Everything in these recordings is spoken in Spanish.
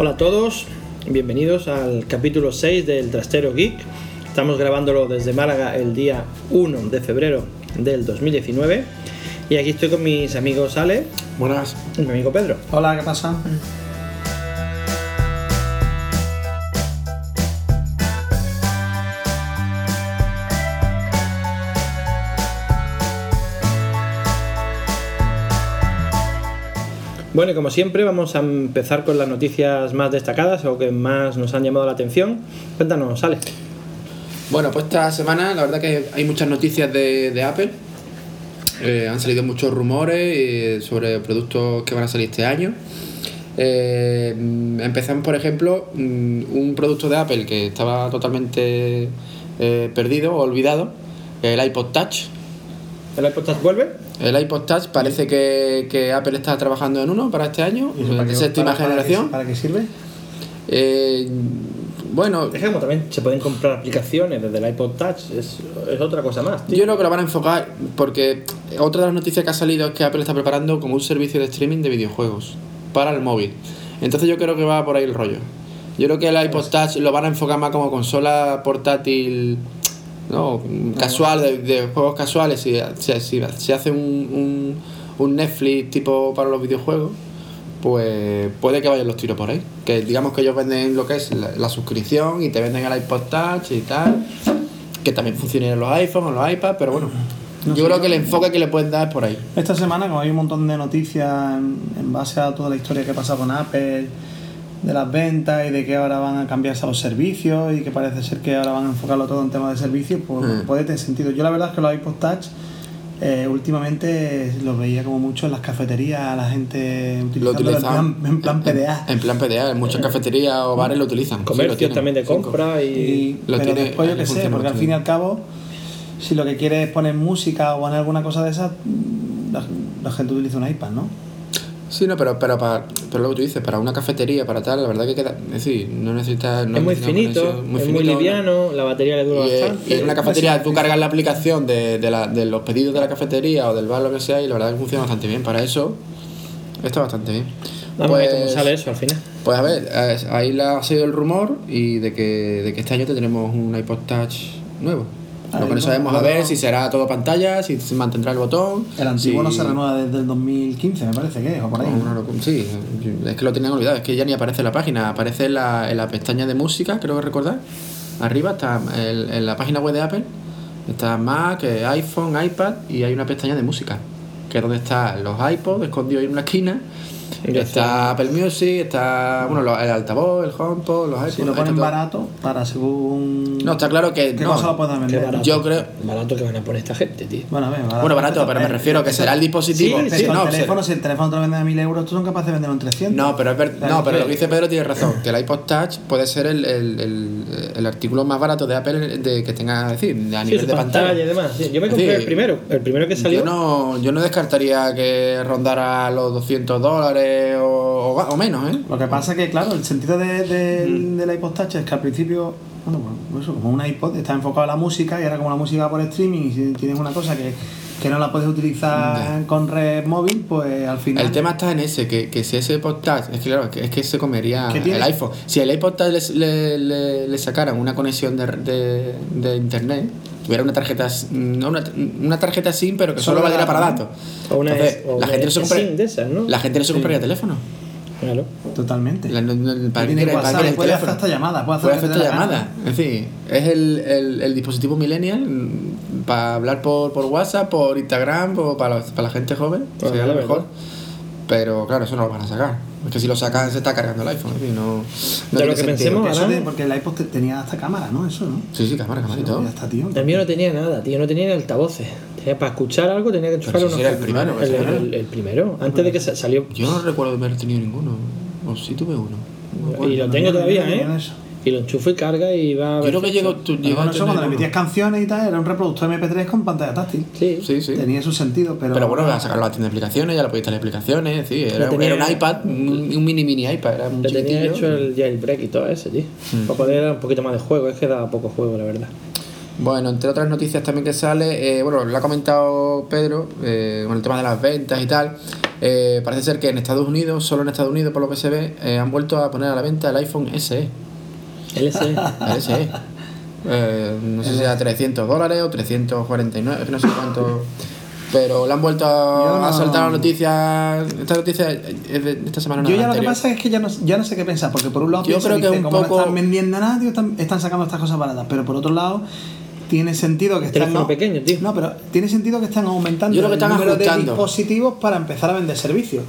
Hola a todos, bienvenidos al capítulo 6 del Trastero Geek. Estamos grabándolo desde Málaga el día 1 de febrero del 2019. Y aquí estoy con mis amigos Ale Buenas. y mi amigo Pedro. Hola, ¿qué pasa? Bueno, y como siempre, vamos a empezar con las noticias más destacadas o que más nos han llamado la atención. Cuéntanos, Ale. Bueno, pues esta semana la verdad que hay muchas noticias de, Apple. Eh, han salido muchos rumores eh, sobre productos que van a salir este año. Eh, empezamos, por ejemplo, mm, un producto de Apple que estaba totalmente eh, perdido olvidado, el iPod Touch. ¿El iPod Touch vuelve? El iPod Touch parece que, que Apple está trabajando en uno para este año, ¿Y eso para de qué- séptima para- para generación. qué- ¿Para qué sirve? Eh, bueno, Es que como también se pueden comprar aplicaciones desde el iPod Touch, es, es otra cosa más, tío. Yo creo que lo van a enfocar porque otra de las noticias que ha salido es que Apple está preparando como un servicio de streaming de videojuegos para el móvil. Entonces yo creo que va por ahí el rollo. Yo creo que el iPod Touch lo van a enfocar más como consola portátil no casual, de, de juegos casuales. Si, si, si se hace un, un, un Netflix tipo para los videojuegos, pues puede que vayan los tiros por ahí. Que digamos que ellos venden lo que es la, la suscripción y te venden el iPod Touch y tal. Que también funcione en los iPhones, en los iPads, pero bueno. No yo sé, creo que el enfoque que le pueden dar es por ahí. Esta semana, como hay un montón de noticias en, en base a toda la historia que pasa con Apple, de las ventas y de que ahora van a cambiarse a los servicios y que parece ser que ahora van a enfocarlo todo en temas de servicios, pues Mm. puede tener sentido. Yo la verdad es que los iPod Touch eh, últimamente los veía como mucho en las cafeterías, la gente Lo utilizando en plan, en plan PDA. En, plan PDA, en muchas cafeterías o bares lo utilizan. Sí, lo Comercios también de compra y... Y, Lo pero tiene- después yo qué sé, porque al fin y al cabo, si lo que quieres es poner música o poner alguna cosa de esas, mm, la, la gente utiliza un iPad, ¿no? Sí, no, pero, pero, para, pero lo que tú dices, para una cafetería, para tal, la verdad que queda. Es decir, no necesitas. no es muy finito, conexión, es muy finito, liviano, la batería le dura Y, eh, bastante. en una cafetería tú cargas la aplicación de, de, la- de los pedidos de la cafetería o del bar, lo que sea, y la verdad que funciona bastante bien. Para eso está bastante bien. Ver cómo sale eso al final. Pues a ver, eh, ahí la- ha sido el rumor y de que, de que este año tendremos un iPod Touch nuevo. Lo que no sabemos a ver si será todo pantalla, si se mantendrá el botón. El antiguo si- no se renueva desde el 2015, me parece que es, o por ahí. Una locura. Sí, es que lo tenían olvidado, es que ya ni aparece en la página, aparece en la, en la pestaña de música, creo que recordar. Arriba está el- en la página web de Apple, está Mac, eh, iPhone, iPad y hay una pestaña de música, que es donde están los iPods escondidos en una esquina. Está Apple Music, está bueno, el altavoz, el HomePod, los iPods. Si lo ponen barato, para según. No, está claro que ¿Qué no. cosa lo pueden Qué vender? barato. Yo creo- Barato que van a poner esta gente, tío. Bueno, a ver, barato. Bueno, barato, pero me refiero que esto- será el dispositivo. Sí, no, el teléfono, si el teléfono te lo venden a 1000 euros, tú son capaces de venderlo en 300. No, pero, es ver- no, pero que- lo que dice Pedro tiene razón, que el iPod Touch puede ser el, el, el, el artículo más barato de Apple de que tenga, es decir, a Sí, nivel su de pantalla, pantalla. y demás. sí. Yo me compré Sí. el primero, el primero que salió. Yo no, yo no descartaría que rondara los 200 dólares o, o, o menos, ¿eh? Lo que pasa que, claro, el sentido de, de- del iPod Touch es que al principio, bueno, pues eso, como un iPod está enfocado a la música y ahora como la música por streaming y si tienes una cosa que, que no la puedes utilizar con red móvil, pues al final... El tema está en ese, que, que si ese iPod Touch, es que claro, es que, es que se comería el iPhone. Si el iPod Touch le, le, le- le sacaran una conexión de, de internet, tuviera una tarjeta, no una, una tarjeta SIM, pero que solo, Solo valiera para datos. O una Entonces, o la de- gente no se de compra, SIM de esas, ¿no? La gente no se Sí. compraría teléfono. Claro. Totalmente. La- no- no- ¿Para Tiene para el puede hacer hasta llamadas, puede hacer Puede hacer te dé esta la llamada. gana. En fin, es el, el, el dispositivo millennial mm, para hablar por, por WhatsApp, por Instagram, o para, la- para la gente joven. Ah, sería lo mejor. verdad. Pero claro, eso no lo van a sacar. Es que si lo sacan, se está cargando el iPhone. fin, no, no De lo que sentido. pensemos, ahora- porque el iPod te- tenía hasta cámara, ¿no? Eso, ¿no? Sí, sí, cámara, cámara y todo. Está, tío. El mío no tenía nada, tío. No tenía ni altavoces. Tenía, para escuchar algo tenía que enchufar si unos. ese era el primero, el, era. el- el primero. Antes de que sa- salió. Yo no recuerdo haber tenido ninguno. O sí tuve uno. No. Y lo tengo todavía, ¿eh? eso. Y lo enchufo y carga y va. Yo creo que llegó, tú a eso cuando le tener metías canciones y tal, era un reproductor MP3 con pantalla táctil. Sí. Sí, sí. Tenía su sentido, pero. Pero bueno, a sacarlo a tienda de aplicaciones, ya lo podías instalar aplicaciones, sí, era, tenía- era un iPad, un, un mini mini iPad, era un Le tenía hecho el jailbreak y todo ese, tío. Mm. Para poder dar un poquito más de juego. Es que daba poco juego, la verdad. Bueno, entre otras noticias también que sale, eh, bueno, lo ha comentado Pedro eh, con el tema de las ventas y tal. Eh, parece ser que en Estados Unidos, solo en Estados Unidos, por lo que se ve, eh, han vuelto a poner a la venta el iPhone SE. El SE. El SE. Eh, no sé si era 300 dólares o 349, es que no sé cuánto. Pero le han vuelto a, Yo no- a saltar la noticia. Esta noticia es de esta semana. no Yo ya lo que pasa es que ya no, ya no sé qué pensar, porque por un lado Yo pienso, creo que dice, un como poco- no están vendiendo nada, tío, están, están sacando estas cosas baratas, pero por otro lado tiene sentido que están Teléfono pequeño, tío. No, pero tiene sentido que están aumentando Yo creo que el número de dispositivos para empezar a vender servicios.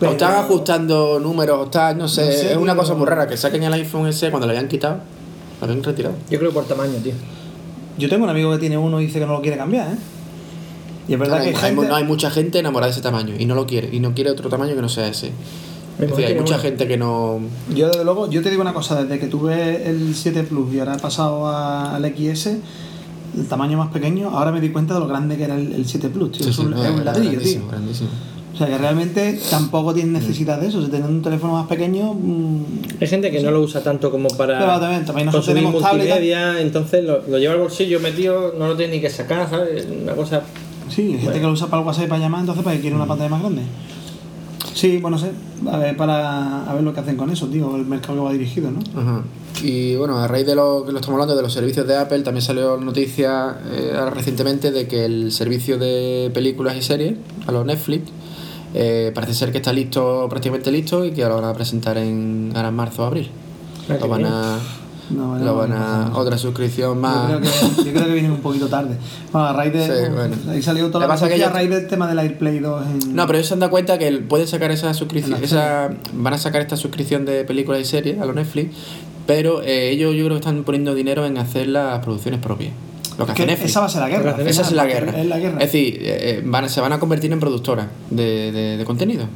O Pero- están ajustando números, o está, no sé, No sé, es una cosa muy rara que saquen el iPhone SE cuando lo habían quitado, lo habían retirado. Yo creo por tamaño, tío. Yo tengo un amigo que tiene uno y dice que no lo quiere cambiar, ¿eh? Y es verdad que hay gente... no, hay mucha gente enamorada de ese tamaño y no lo quiere, y no quiere otro tamaño que no sea ese. Es decir, hay mucha uno. gente que no. Yo desde luego, yo te digo una cosa, desde que tuve el 7 Plus y ahora he pasado a- al XS, el tamaño más pequeño, ahora me di cuenta de lo grande que era el, el 7 Plus, tío. Sí, es, sí, un, no, es un era ladrillo, grandísimo, tío. grandísimo. O sea que realmente tampoco tienen necesidad de eso. Si tienen un teléfono más pequeño, mm, Hay gente que no lo usa tanto como para Pero también- también nosotros consumir multimedia, entonces lo, lo lleva al bolsillo metido, no lo tiene ni que sacar, ¿sabes? Una cosa... sí, hay gente que lo usa para el WhatsApp y para llamar, entonces para que quiere una pantalla más grande. Sí, bueno, sé, a ver, para a ver lo que hacen con eso, tío, el mercado que va dirigido, ¿no? Ajá. Y bueno, a raíz de lo que lo estamos hablando de los servicios de Apple, también salió noticia eh, recientemente de que el servicio de películas y series, a los Netflix, eh, parece ser que está listo, prácticamente listo, y que lo van a presentar en, ahora en marzo o abril. Ah, lo van a. No, no, lo van no, a. no. Otra suscripción Yo más. creo, que, yo creo que vienen un poquito tarde. Bueno, a raíz de. Sí, bueno. Ahí salió toda Lo la que pasa es que noticia a yo- raíz del tema del AirPlay 2 en. No, pero ellos se han dado cuenta que pueden sacar esa suscripción, esa, van a sacar esta suscripción de películas y series a los Netflix, pero eh, ellos yo creo que están poniendo dinero en hacer las producciones propias. Lo que Es esa va a ser la guerra. Esa es la guerra. Es la guerra. Es decir, eh, eh, van, se van a convertir en productoras de, de, de contenido.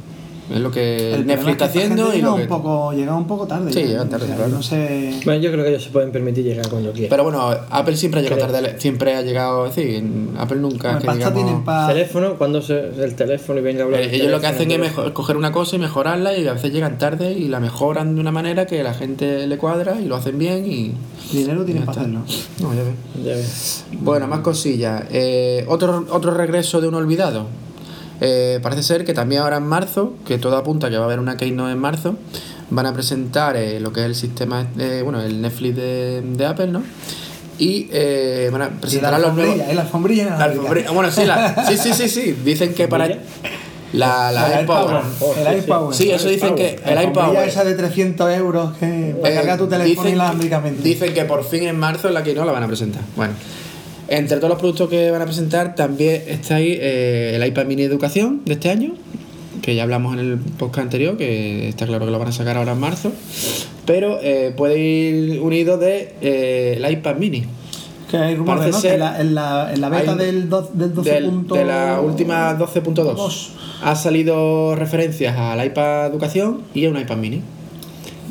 Es lo que El Netflix está haciendo y llega lo que... un poco llega un poco tarde Sí, ya. llegan tarde, O sea, claro. no sé Bueno, yo creo que ellos se pueden permitir llegar cuando quieran. Pero bueno, Apple siempre ha llegado Creo. tarde, siempre ha llegado, decir, Apple nunca Hombre, que pasta digamos... tienen pa- teléfono, cuando se, el teléfono y venga a hablar Eh, ellos lo que hacen es mejor, coger una cosa y mejorarla y a veces llegan tarde y la mejoran de una manera que la gente le cuadra y lo hacen bien y... dinero tienen para hacerlo No, ya ves. Ya ves. Bueno, más cosillas. Eh, otro, otro regreso de un olvidado. Eh, parece ser que también ahora en marzo, que todo apunta que va a haber una Keynote en marzo, van a presentar eh, lo que es el sistema, eh, bueno, el Netflix de, de Apple, ¿no? Y eh, van a la presentar los nuevos... y la alfombrilla la La alfombrilla- Bueno, sí, la- sí, sí, sí, sí. Dicen que para... La, la El AirPower. AirPower. El AirPower. Sí, eso dicen que el La alfombrilla AirPower... esa de 300 euros que para Eh, cargar tu teléfono dicen- inalámbricamente. Dicen que por fin en marzo la que no la van a presentar. Bueno, entre todos los productos que van a presentar también está ahí eh, el iPad mini educación de este año, que ya hablamos en el podcast anterior, que está claro que lo van a sacar ahora en marzo, pero eh, puede ir unido de eh, el iPad mini. Que hay rumores, ¿no? En la, en la, en la beta Hay- del, del 12. Del- de la última 12.2 Dos. ha salido referencias al iPad educación y a un iPad mini.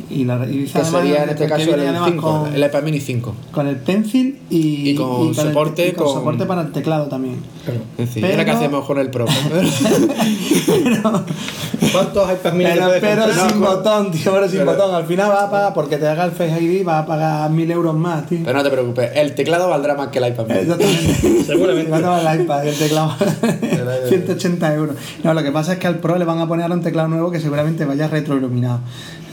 Y, la, y dice Que además sería en este caso el además 5, con, el iPad mini 5. con el pencil y, Y con el- soporte y con con- soporte para el teclado también. Claro. Pero- era que hacemos con el Pro. ¿Cuántos iPad mini Pero, pero sin No, botón, tío, pero sin Pero- botón. Al final va a pagar, porque te haga el Face ID, va a pagar mil euros más, tío. Pero no te preocupes, el teclado valdrá más que el iPad mini. Exactamente. Seguramente. ¿Cuánto vale el iPad y el teclado? 180 euros. No, lo que pasa es que al Pro le van a poner ahora un teclado nuevo que seguramente vaya retroiluminado.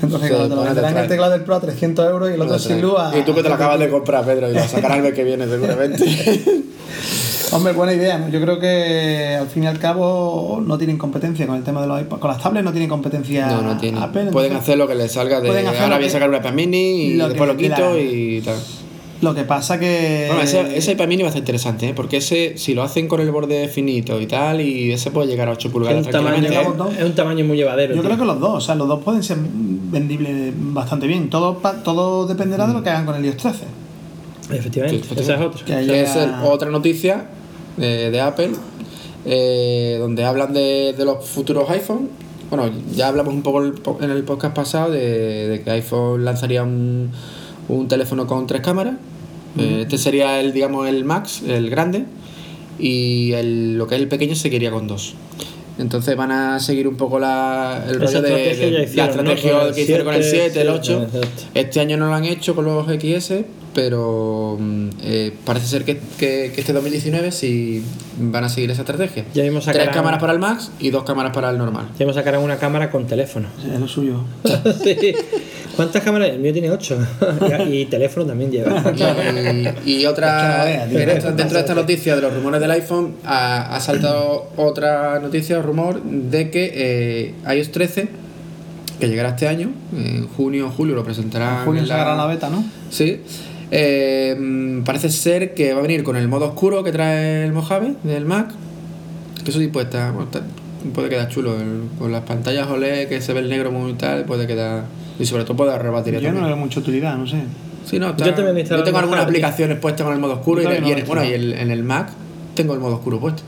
Entonces, Sí, claro, te lo el teclado del Pro a 300 euros y el otro sin luz a... Y tú que te lo acabas de comprar, Pedro, y lo sacarás el mes que viene seguramente. Hombre, buena idea. ¿no? Yo creo que al fin y al cabo no tienen competencia con el tema de los iPads. Con las tablets no tienen competencia. No, no tiene. Apple, Pueden entonces, hacer lo que les salga de. Ahora voy a sacar un iPad mini y después lo la quito y tal. Lo que pasa que. Bueno, ese, ese iPad mini va a estar interesante, ¿eh? porque ese, si lo hacen con el borde finito y tal, y ese puede llegar a 8 Es pulgadas un, tamaño, es un tamaño muy llevadero. Yo tío. creo que los dos, o sea, los dos pueden ser vendibles bastante bien. Todo, todo dependerá de lo que hagan con el iOS 13. Efectivamente, Sí, esa es otra. Que es el- otra noticia de, de Apple, eh, donde hablan de, de los futuros iPhone. Bueno, ya hablamos un poco en el podcast pasado de, de que iPhone lanzaría un, un teléfono con tres cámaras. Eh, este sería el, digamos, el Max, el grande, y el, lo que es el pequeño seguiría con dos. Entonces van a seguir un poco la, el rollo de, la estrategia que hicieron con el 7, el 7, 8. exacto. Este año no lo han hecho con los XS, pero mm, eh, parece ser que, que- que este 2019 sí van a seguir esa estrategia. Ya Tres cámaras para el Max y dos cámaras para el normal. Ya me sacarán una cámara con teléfono. Es lo suyo. Sí. ¿Cuántas cámaras? El mío tiene 8. y teléfono también lleva. Y, y otra, Es que no veas, tío. en esta- dentro de esta noticia de los rumores del iPhone, ha, ha saltado otra noticia o rumor de que eh, iOS 13, que llegará este año, en junio o julio lo presentará. En junio sacará la beta, ¿no? Sí. Eh, parece ser que va a venir con el modo oscuro que trae el Mojave del Mac. Que eso sí puede estar, bueno, está- puede quedar chulo. el- con las pantallas OLED que se ve el negro muy tal, puede quedar. Y sobre todo puede batería Yo no le también. veo mucha utilidad, no sé. Sí, no, está- Yo también yo tengo algunas aplicaciones puestas con el modo oscuro y, y también en, bueno, y el- en el Mac tengo el modo oscuro puesto.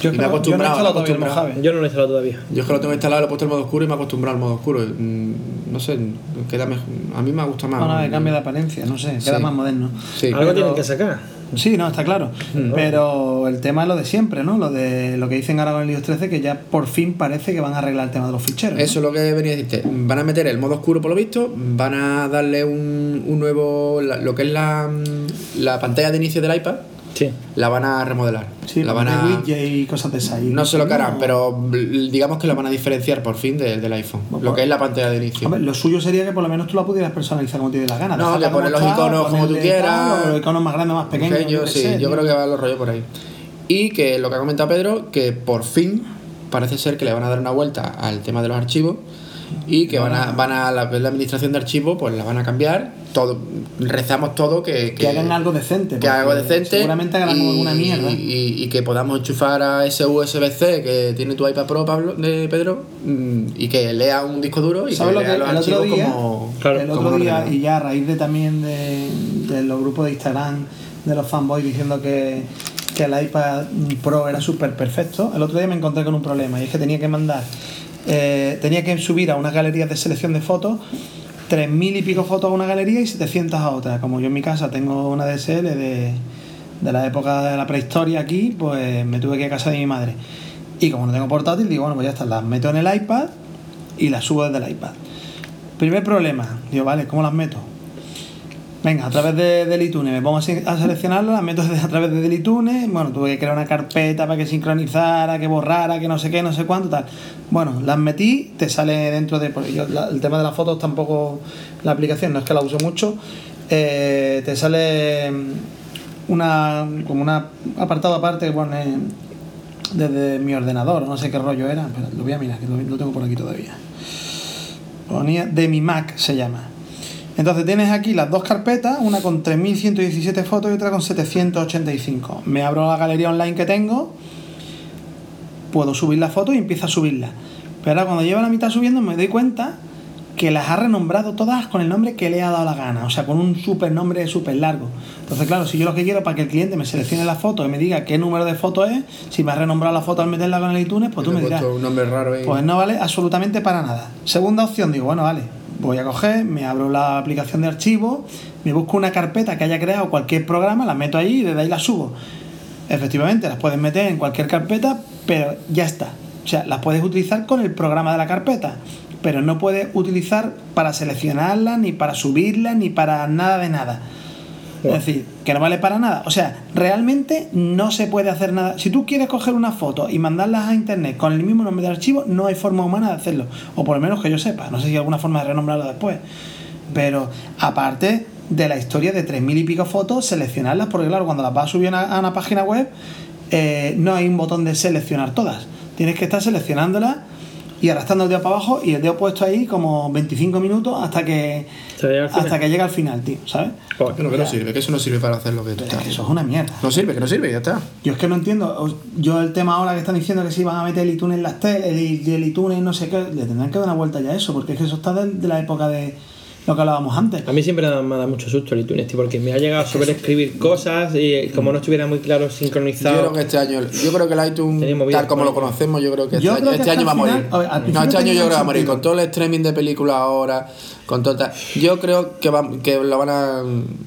Yo Y me he no- yo no he acostumbrado, acostumbrado. Mojave. Yo no lo he instalado todavía. Yo es que lo tengo instalado, lo he puesto el modo oscuro y me he acostumbrado al modo oscuro. Mm, No sé, queda mejor. A mí me gusta más. No, no, que cambia de apariencia, no sé, queda Sí. más moderno. Sí. Algo Pero- tienen que sacar. Sí, no, está claro. No. Pero el tema es lo de siempre, ¿no? Lo de lo que dicen ahora con el iOS 13, que ya por fin parece que van a arreglar el tema de los ficheros. ¿no? Eso es lo que venía a decirte. Van a meter el modo oscuro por lo visto, van a darle un, un nuevo. la- lo que es la, mm, la pantalla de inicio del iPad, Sí. la van a remodelar. Sí, la van a. y cosas de esas. Y- No sé lo que harán, pero digamos que la van a diferenciar por fin de- del iPhone. Lo que es la pantalla de inicio. Hombre, lo suyo sería que por lo menos tú la pudieras personalizar como te dé la gana. No, poner como los está, iconos como tú quieras. tal, Los iconos más grandes, más pequeños. Pequeño, yo sí, sé, yo tío. creo que va los rollos por ahí. Y que lo que ha comentado Pedro, que por fin parece ser que le van a dar una vuelta al tema de los archivos y que van a, van a la, la administración de archivos, pues la van a cambiar. Todo, rezamos todo que, Que hagan algo decente. que haga algo decente. Seguramente hagan y, alguna mierda. Y, y que podamos enchufar a ese USB-C que tiene tu iPad Pro, Pablo, de Pedro, mm, y que lea un disco duro y que ¿Sabes lo lea que los el otro archivos día? como. Claro, el otro día, y ya a raíz de también de, de los grupos de Instagram de los fanboys diciendo que, que el iPad Pro era súper perfecto, el otro día me encontré con un problema y es que tenía que mandar, eh, tenía que subir a unas galerías de selección de fotos 3.000 y pico fotos a una galería y 700 a otra. Como yo en mi casa tengo una DSL de, de la época de la prehistoria aquí, pues me tuve que ir a casa de mi madre. Y como no tengo portátil, digo, bueno, pues ya está, las meto en el iPad y las subo desde el iPad. Primer problema, digo, vale, ¿cómo las meto? Venga, a través de, del iTunes, me pongo a se- a seleccionarlas, las meto a través de del iTunes, bueno, tuve que crear una carpeta para que sincronizara, que borrara, que no sé qué, no sé cuánto, tal. Bueno, las metí, te sale dentro de... la- el tema de las fotos tampoco, la aplicación, no es que la uso mucho, eh, te sale mm, una como un apartado aparte que pone desde mi ordenador, no sé qué rollo era, pero lo voy a mirar, que lo, lo tengo por aquí todavía. Ponía de mi Mac se llama. Entonces tienes aquí las dos carpetas, una con 3117 fotos y otra con 785. Me abro la galería online que tengo, puedo subir la foto y empiezo a subirla. Pero ahora cuando llevo la mitad subiendo me doy cuenta que las ha renombrado todas con el nombre que le ha dado la gana, o sea, con un super nombre súper largo. Entonces, claro, si yo lo que quiero para que el cliente me seleccione la foto y me diga qué número de foto es, si me ha renombrado la foto al meterla con el iTunes, pues tú me dirás. un nombre raro ahí. Pues no vale absolutamente para nada. Segunda opción, digo, bueno, vale, voy a coger, me abro la aplicación de archivo, me busco una carpeta que haya creado cualquier programa, la meto ahí y desde ahí la subo. Efectivamente, las puedes meter en cualquier carpeta, pero ya está. O sea, las puedes utilizar con el programa de la carpeta, pero no puedes utilizar para seleccionarla, ni para subirla, ni para nada de nada. Es decir, que no vale para nada. O sea, realmente no se puede hacer nada. Si tú quieres coger una foto y mandarlas a internet con el mismo nombre de archivo, no hay forma humana de hacerlo. O por lo menos que yo sepa. No sé si hay alguna forma de renombrarlo después. Pero aparte de la historia de tres mil y pico fotos, seleccionarlas, porque claro, cuando las vas a subir a una, a una página web, eh, no hay un botón de seleccionar todas. Tienes que estar seleccionándolas y arrastrando el dedo para abajo y el dedo puesto ahí como 25 minutos hasta que, hasta que llega al final, tío, ¿sabes? Que no, que no sirve, que eso no sirve para hacer lo que tú Es estás. que eso es una mierda. No sirve, que no sirve, ya está. Yo es que no entiendo. Yo el tema ahora que están diciendo que si van a meter el iTunes en las teles, el, el iTunes no sé qué, le tendrán que dar una vuelta ya a eso, porque es que eso está de, de la época de lo que hablábamos antes. A mí siempre me ha dado mucho susto el iTunes, tío, porque me ha llegado a sobreescribir cosas y como no estuviera muy claro Yo sincronizado. creo que este año, yo creo que el iTunes, tal como lo conocemos, yo creo que este, Yo año, que este año va a morir. a ver, no, este año yo creo que va a morir. Con todo el streaming de películas ahora, con todo tal- Yo creo que, va, que lo van a,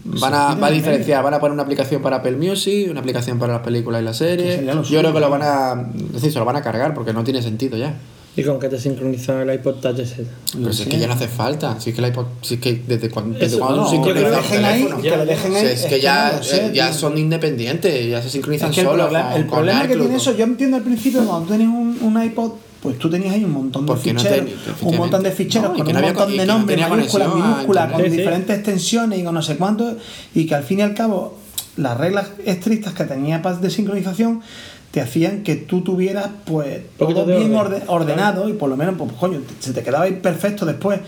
van a, va a diferenciar. Van a poner una aplicación para Apple Music, una aplicación para las películas y las series. Yo creo que lo van a. Es decir, se lo van a cargar porque no tiene sentido ya. ¿Y con qué te sincroniza el iPod Touch ese? Pero si es que ya no hace falta. Si es que, la iPod- si es que desde cuando, desde cuando no, se yo creo sincroniza que el dejen ahí, teléfono. que lo dejen ahí, es es que ya, no lo sé, eh, ya son independientes, ya se sincronizan Es que el, solos. problema, con- el con problema que iCloud, tiene eso, yo entiendo al principio cuando tú tenías un, un iPod, pues tú tenías ahí un montón de no ficheros, un montón de ficheros No, con que un no había montón de nombres, mayúsculas, conexión a minúsculas, con internet. Sí, sí. diferentes extensiones y con no sé cuánto, y que al fin y al cabo las reglas estrictas que tenía Paz de sincronización te hacían que tú tuvieras pues todo bien orden. orde- ordenado y por lo menos pues coño se te quedaba ahí perfecto después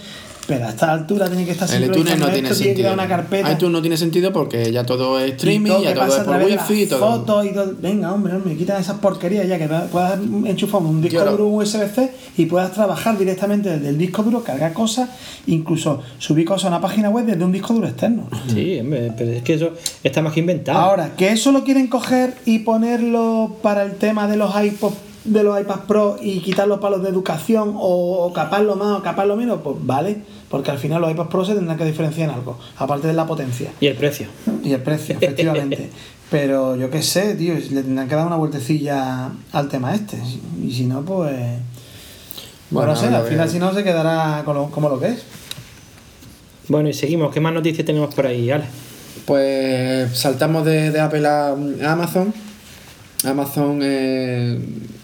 pero a esta altura tiene que estar El iTunes no tiene esto, tiene que sentido. dar una carpeta iTunes no tiene sentido porque ya todo es streaming, todo ya todo es por wifi y todo. fotos y todo. Venga, hombre, hombre, quitan esas porquerías ya que puedas enchufar un disco Yo duro USB-C y puedas trabajar directamente desde el disco duro, cargar cosas, incluso subir cosas a una página web desde un disco duro externo. Sí, hombre, pero es que eso está más que inventado. Ahora, que eso lo quieren coger y ponerlo para el tema de los iPods de los iPads Pro y quitar los palos de educación o, o caparlo más o caparlo menos, pues vale, porque al final los iPads Pro se tendrán que diferenciar en algo, aparte de la potencia. Y el precio. Y el precio, efectivamente. Pero yo qué sé, tío, le tendrán que dar una vueltecilla al tema este. Y si no, pues. Bueno, no sé, al final, si no, se quedará con lo- como lo que es. Bueno, y seguimos. ¿Qué más noticias tenemos por ahí, Ale? Pues saltamos de, de Apple a, a Amazon. Amazon eh,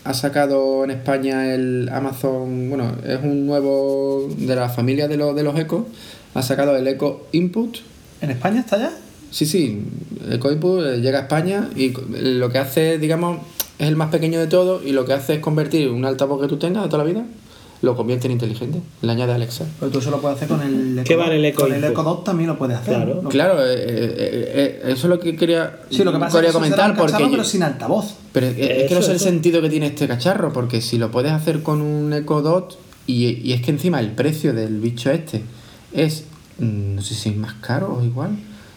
ha sacado en España el Amazon, bueno, es un nuevo de la familia de los, de los Echo. Ha sacado el Echo Input. ¿En España está ya? Sí, sí, Echo Input eh, llega a España y lo que hace, digamos, es el más pequeño de todo y lo que hace es convertir un altavoz que tú tengas de toda la vida, lo convierte en inteligente. Le añade Alexa. Pero tú eso lo puedes hacer con el ¿Qué Echo vale el. Echo Con el? Echo Dot también lo puedes hacer. Claro. ¿no? Claro, eh, eh, eh, eso es lo que quería, Sí, lo que pasa quería es que eso será comentar porque pero sin altavoz. Pero es, es que Eso, no sé el sentido que tiene este cacharro, porque si lo puedes hacer con un Echo Dot y, y es que encima el precio del bicho este es, mm, no sé si es más caro o igual,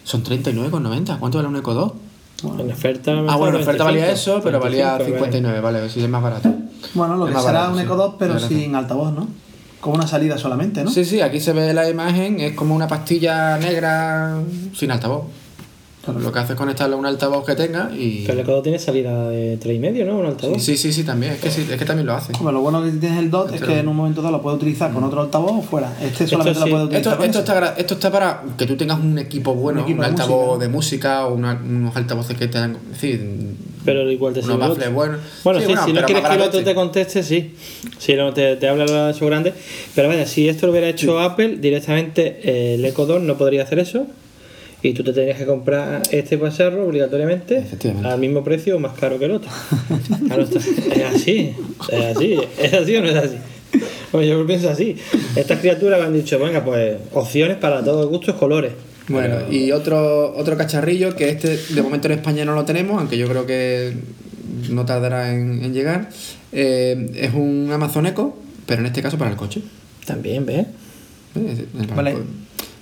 son 39,90. ¿Cuánto vale un Echo Dot? En oferta. Ah, bueno, en oferta valía 25, eso, pero valía 25, 59, vale, si es más barato. Bueno, lo Es que será barato, un sí. Echo Dot, pero sin altavoz, ¿no? Con una salida solamente, ¿no? Sí, sí, aquí se ve la imagen, es como una pastilla negra sin altavoz. Lo que hace es conectarlo a un altavoz que tenga y... Pero el Echo tiene salida de 3,5, ¿no? Un altavoz. Sí, sí, sí, también, es que, sí, es que también lo hace. Hombre, lo bueno que tienes el DOT es que en un momento dado lo puedes utilizar con otro altavoz o fuera. Este solamente sí. lo puedes utilizar Esto, con esto, está, esto está para que tú tengas un equipo bueno, un, equipo de altavoz música. de música o una- unos altavoces que te dan. Es decir, Pero igual te unos sirve. baffles otro. buenos. Bueno, Sí, sí, bueno, si no quieres que el otro sí. te conteste, sí. Si no te, te habla eso grande. Pero vaya, si esto lo hubiera hecho Apple, directamente eh, el Echo 2 no podría hacer eso. Y tú te tendrías que comprar este cacharro obligatoriamente al mismo precio o más caro que el otro. Claro, está- es así, es así, es así o no es así. Pues yo lo pienso así. Estas criaturas me han dicho, venga, pues opciones para todos gustos, colores. Bueno, y otro, otro cacharrillo que este de momento en España no lo tenemos, aunque yo creo que no tardará en, en llegar. eh, es un Amazon Echo, pero en este caso para el coche. También, ¿ves? Eh, Vale.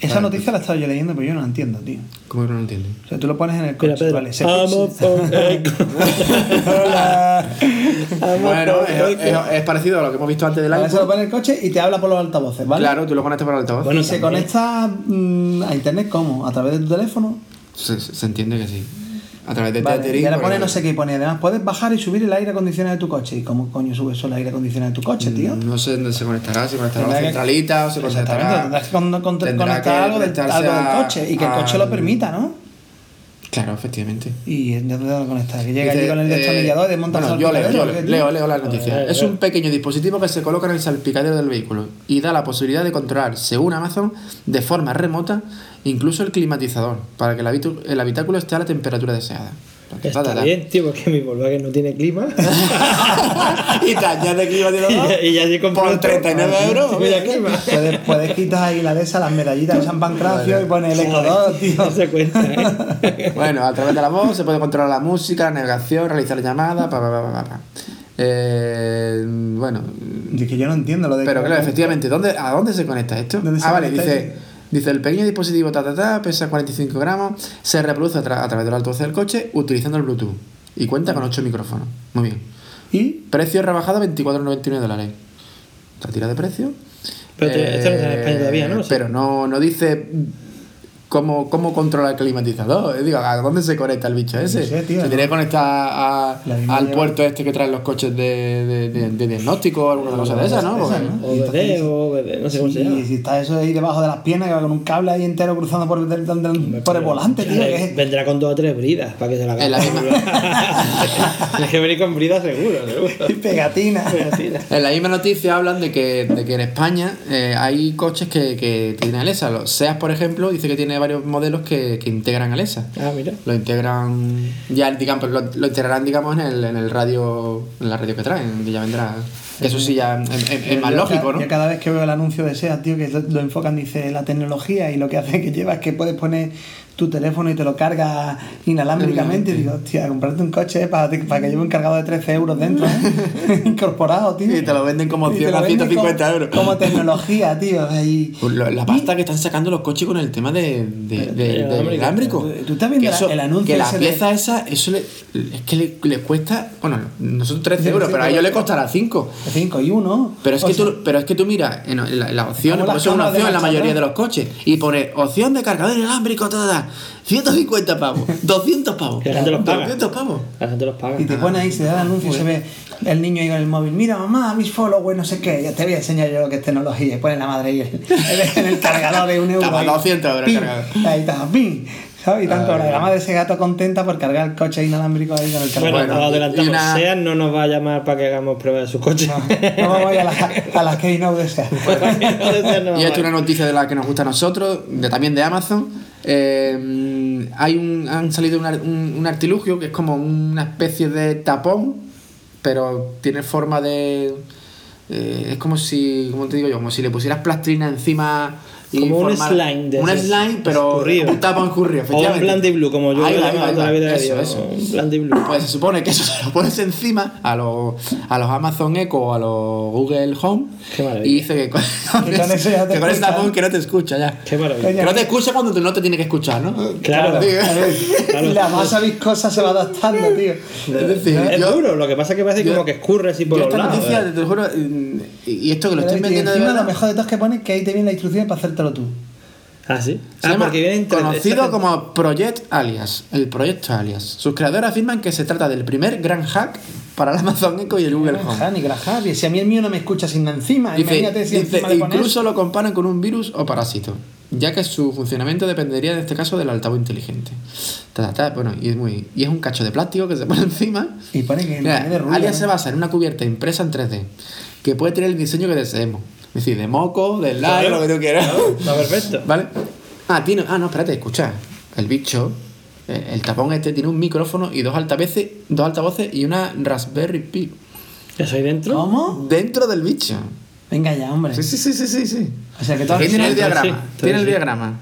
Esa noticia la he estado yo leyendo, pero yo no la entiendo, tío. ¿Cómo que no lo entiendes? O sea, tú lo pones en el coche, Pedro, vale. Se. Hola. Bueno, es, es- es parecido a lo que hemos visto antes del Ahora se lo iPhone. pone en el coche y te habla por los altavoces, ¿vale? Claro, tú lo conectas por el altavoz. Bueno, y se conecta mm, a internet, ¿cómo? ¿A través de tu teléfono? Se, se- se entiende que sí. A través de Vale, y ahora pone no sé qué, y pone además puedes bajar y subir el aire acondicionado de tu coche. ¿Y cómo coño subes eso el aire acondicionado de tu coche, tío? No sé dónde se conectará, si conectará la Tendrá que- centralita o se Exactamente, conectará. tendrás que conectar algo, del, del coche y que el coche lo permita, ¿no? Claro, efectivamente. Y ¿dónde conectar? Que llega Dice, allí con el eh, destornillador y desmonta bueno, el yo leo, yo leo, leo, leo la noticia. Eh, Es eh. un pequeño dispositivo que se coloca en el salpicadero del vehículo y da la posibilidad de controlar, según Amazon, de forma remota, incluso el climatizador, para que el, habitu- el habitáculo esté a la temperatura deseada. Está bien, tío, porque mi Volkswagen no tiene clima. y te añade climatizador y, ya, y ya sí compré por otro. 39 euros. Tiene ya clima. Puedes, puedes quitar ahí la de esa, las medallitas de San Pancracio y poner el Eco 2, tío. No se cuenta, ¿eh? Bueno, a través de la voz se puede controlar la música, la navegación, realizar llamadas, pa, pa, pa, pa, pa, pa. Eh, bueno, Y es que yo no entiendo lo de pero claro, efectivamente, ¿dónde, ¿a dónde se conecta esto? ¿Dónde se Ah, vale, dice, dice el pequeño dispositivo ta, ta, ta, pesa 45 gramos, se reproduce a, tra- a través del altavoz del coche utilizando el Bluetooth y cuenta con 8 micrófonos. Muy bien. Y Precio rebajado a 24,99 dólares. La tira de precio. Pero está en España todavía, ¿no? Pero no, no dice cómo, cómo controla el climatizador. Eh, Digo, ¿a dónde se conecta el bicho ese? No sé, tío, se tiene que conectar a- al puerto este que traen los coches de, de, de- diagnóstico o alguna cosa de esa, ¿no? Esa. O BD, o BD, no sé cómo se llama. Y si está eso ahí debajo de las piernas, que va con un cable ahí entero cruzando por, del- del- del- por el volante, tío. Eh, que- Vendrá con dos o tres bridas para que se la haga. Tienes que venir con bridas seguro, seguro. Y pegatina. En la misma noticia hablan de que, que en España eh, hay coches que, que tienen Alexa. Los SEAT, por ejemplo, dice que tiene varios modelos que, que integran Alexa. Ah, mira. Lo integran, ya digamos, lo, lo integrarán, digamos, en el, en el radio, en la radio que traen, que ya vendrá. Eso sí, ya es, es- es más Yo lógico, ¿no? Yo cada vez que veo el anuncio de SEAT, tío, que lo, lo enfocan, dice la tecnología y lo que hace que lleva es que puedes poner tu teléfono y te lo carga inalámbricamente. Y digo, hostia, comprarte un coche para, para que lleve un cargado de 13 euros dentro, ¿eh? incorporado, tío. Y te lo venden como Y te 100 lo a venden 150 como- euros. Como tecnología, tío. Y, Pues lo- la pasta que están sacando los coches con el tema de, de, inalámbrico. inalámbrico. ¿Tú estás viendo eso- el anuncio Que la pieza esa, eso le, es que le, le cuesta, bueno, nosotros 13 Sí, euros, sí, pero a ellos le costará 5. 5 y 1. Pero es, que tú, pero es que tú miras en, en la- en las opciones, Como porque las eso es una opción en la mayoría de los coches, y pone opción de cargador inalámbrico, toda, 150 pavos, 200 pavos, la gente los paga. 200 pavos. La gente los paga. Y te pone ahí, se da el anuncio y se ve el niño ahí con el móvil. Mira, mamá, mis followers, no sé qué. Ya te voy a enseñar yo lo que es tecnología. Y pone la madre ahí el- en el cargador de un euro. Toma, ahí. 200 euros el cargador. Ahí está, pim. ¿Sabes? Y tan Ay, cobra. ay. La madre de ese gato contenta por cargar el coche inalámbrico ahí con el Bueno, cargador. Bueno, nos adelantamos. y una- Seat no nos va a llamar para que hagamos pruebas de su coche. No, no voy a la, a la Keynote de SEAT. Y esto es una noticia de la que nos gusta a nosotros, de, también de Amazon. Eh, hay un, han salido un, un- un artilugio que es como una especie de tapón, pero tiene forma de. eh, es como si, ¿cómo te digo yo? Como si le pusieras plastilina encima. Y Como un slime de Un esos slime, pero un tapón escurrido, O un. Blandy Blue, como yo Ahí toda la va. vida de Eso, Dios. eso. Un Blue. Pues se supone que eso se lo pones encima a los, a los Amazon Echo o a los Google Home. Qué maravilla. Y dice que con, Que con ese tapón que no te escucha ya. Qué maravilla. Que no te escucha cuando tú no te tiene que escuchar, ¿no? Claro. Ver, Claro. Y la masa viscosa se va adaptando, tío. Es decir, Es yo, duro, lo que pasa es que parece yo- como que escurre así por los lados. noticia, ¿eh? te lo juro, y, esto que lo estoy vendiendo de encima lo mejor de todo es que pone que ahí te viene la instrucción para tú. Ah, sí. se ah, llama porque viene entre- conocido como Project Alias, el proyecto Alias. Sus creadores afirman que se trata del primer gran hack para el Amazon Echo y el Google Home. Ni granja. Si a mí el mío no me escucha sin encima, Dice, imagínate si dice, encima pones... incluso lo comparan con un virus o parásito, ya que su funcionamiento dependería en este caso del altavoz inteligente. Ta, ta, ta, bueno, y es, muy, y es un cacho de plástico que se pone encima. Y pone que Mira, de Alias se basa en una cubierta impresa en 3D, que puede tener el diseño que deseemos. Es decir, de moco, de slide, Claro, lo que tú quieras. Está perfecto. ¿Vale? Ah, tiene, ah, no, espérate, escucha. El bicho, eh, el tapón este, tiene un micrófono y dos altavoces, dos altavoces y una Raspberry Pi. ¿Eso ahí dentro? ¿Cómo? Dentro del bicho. Venga ya, hombre. Sí, sí, sí, sí, sí. sí. O sea que todo tiene el diagrama. sí, tiene el sí. diagrama.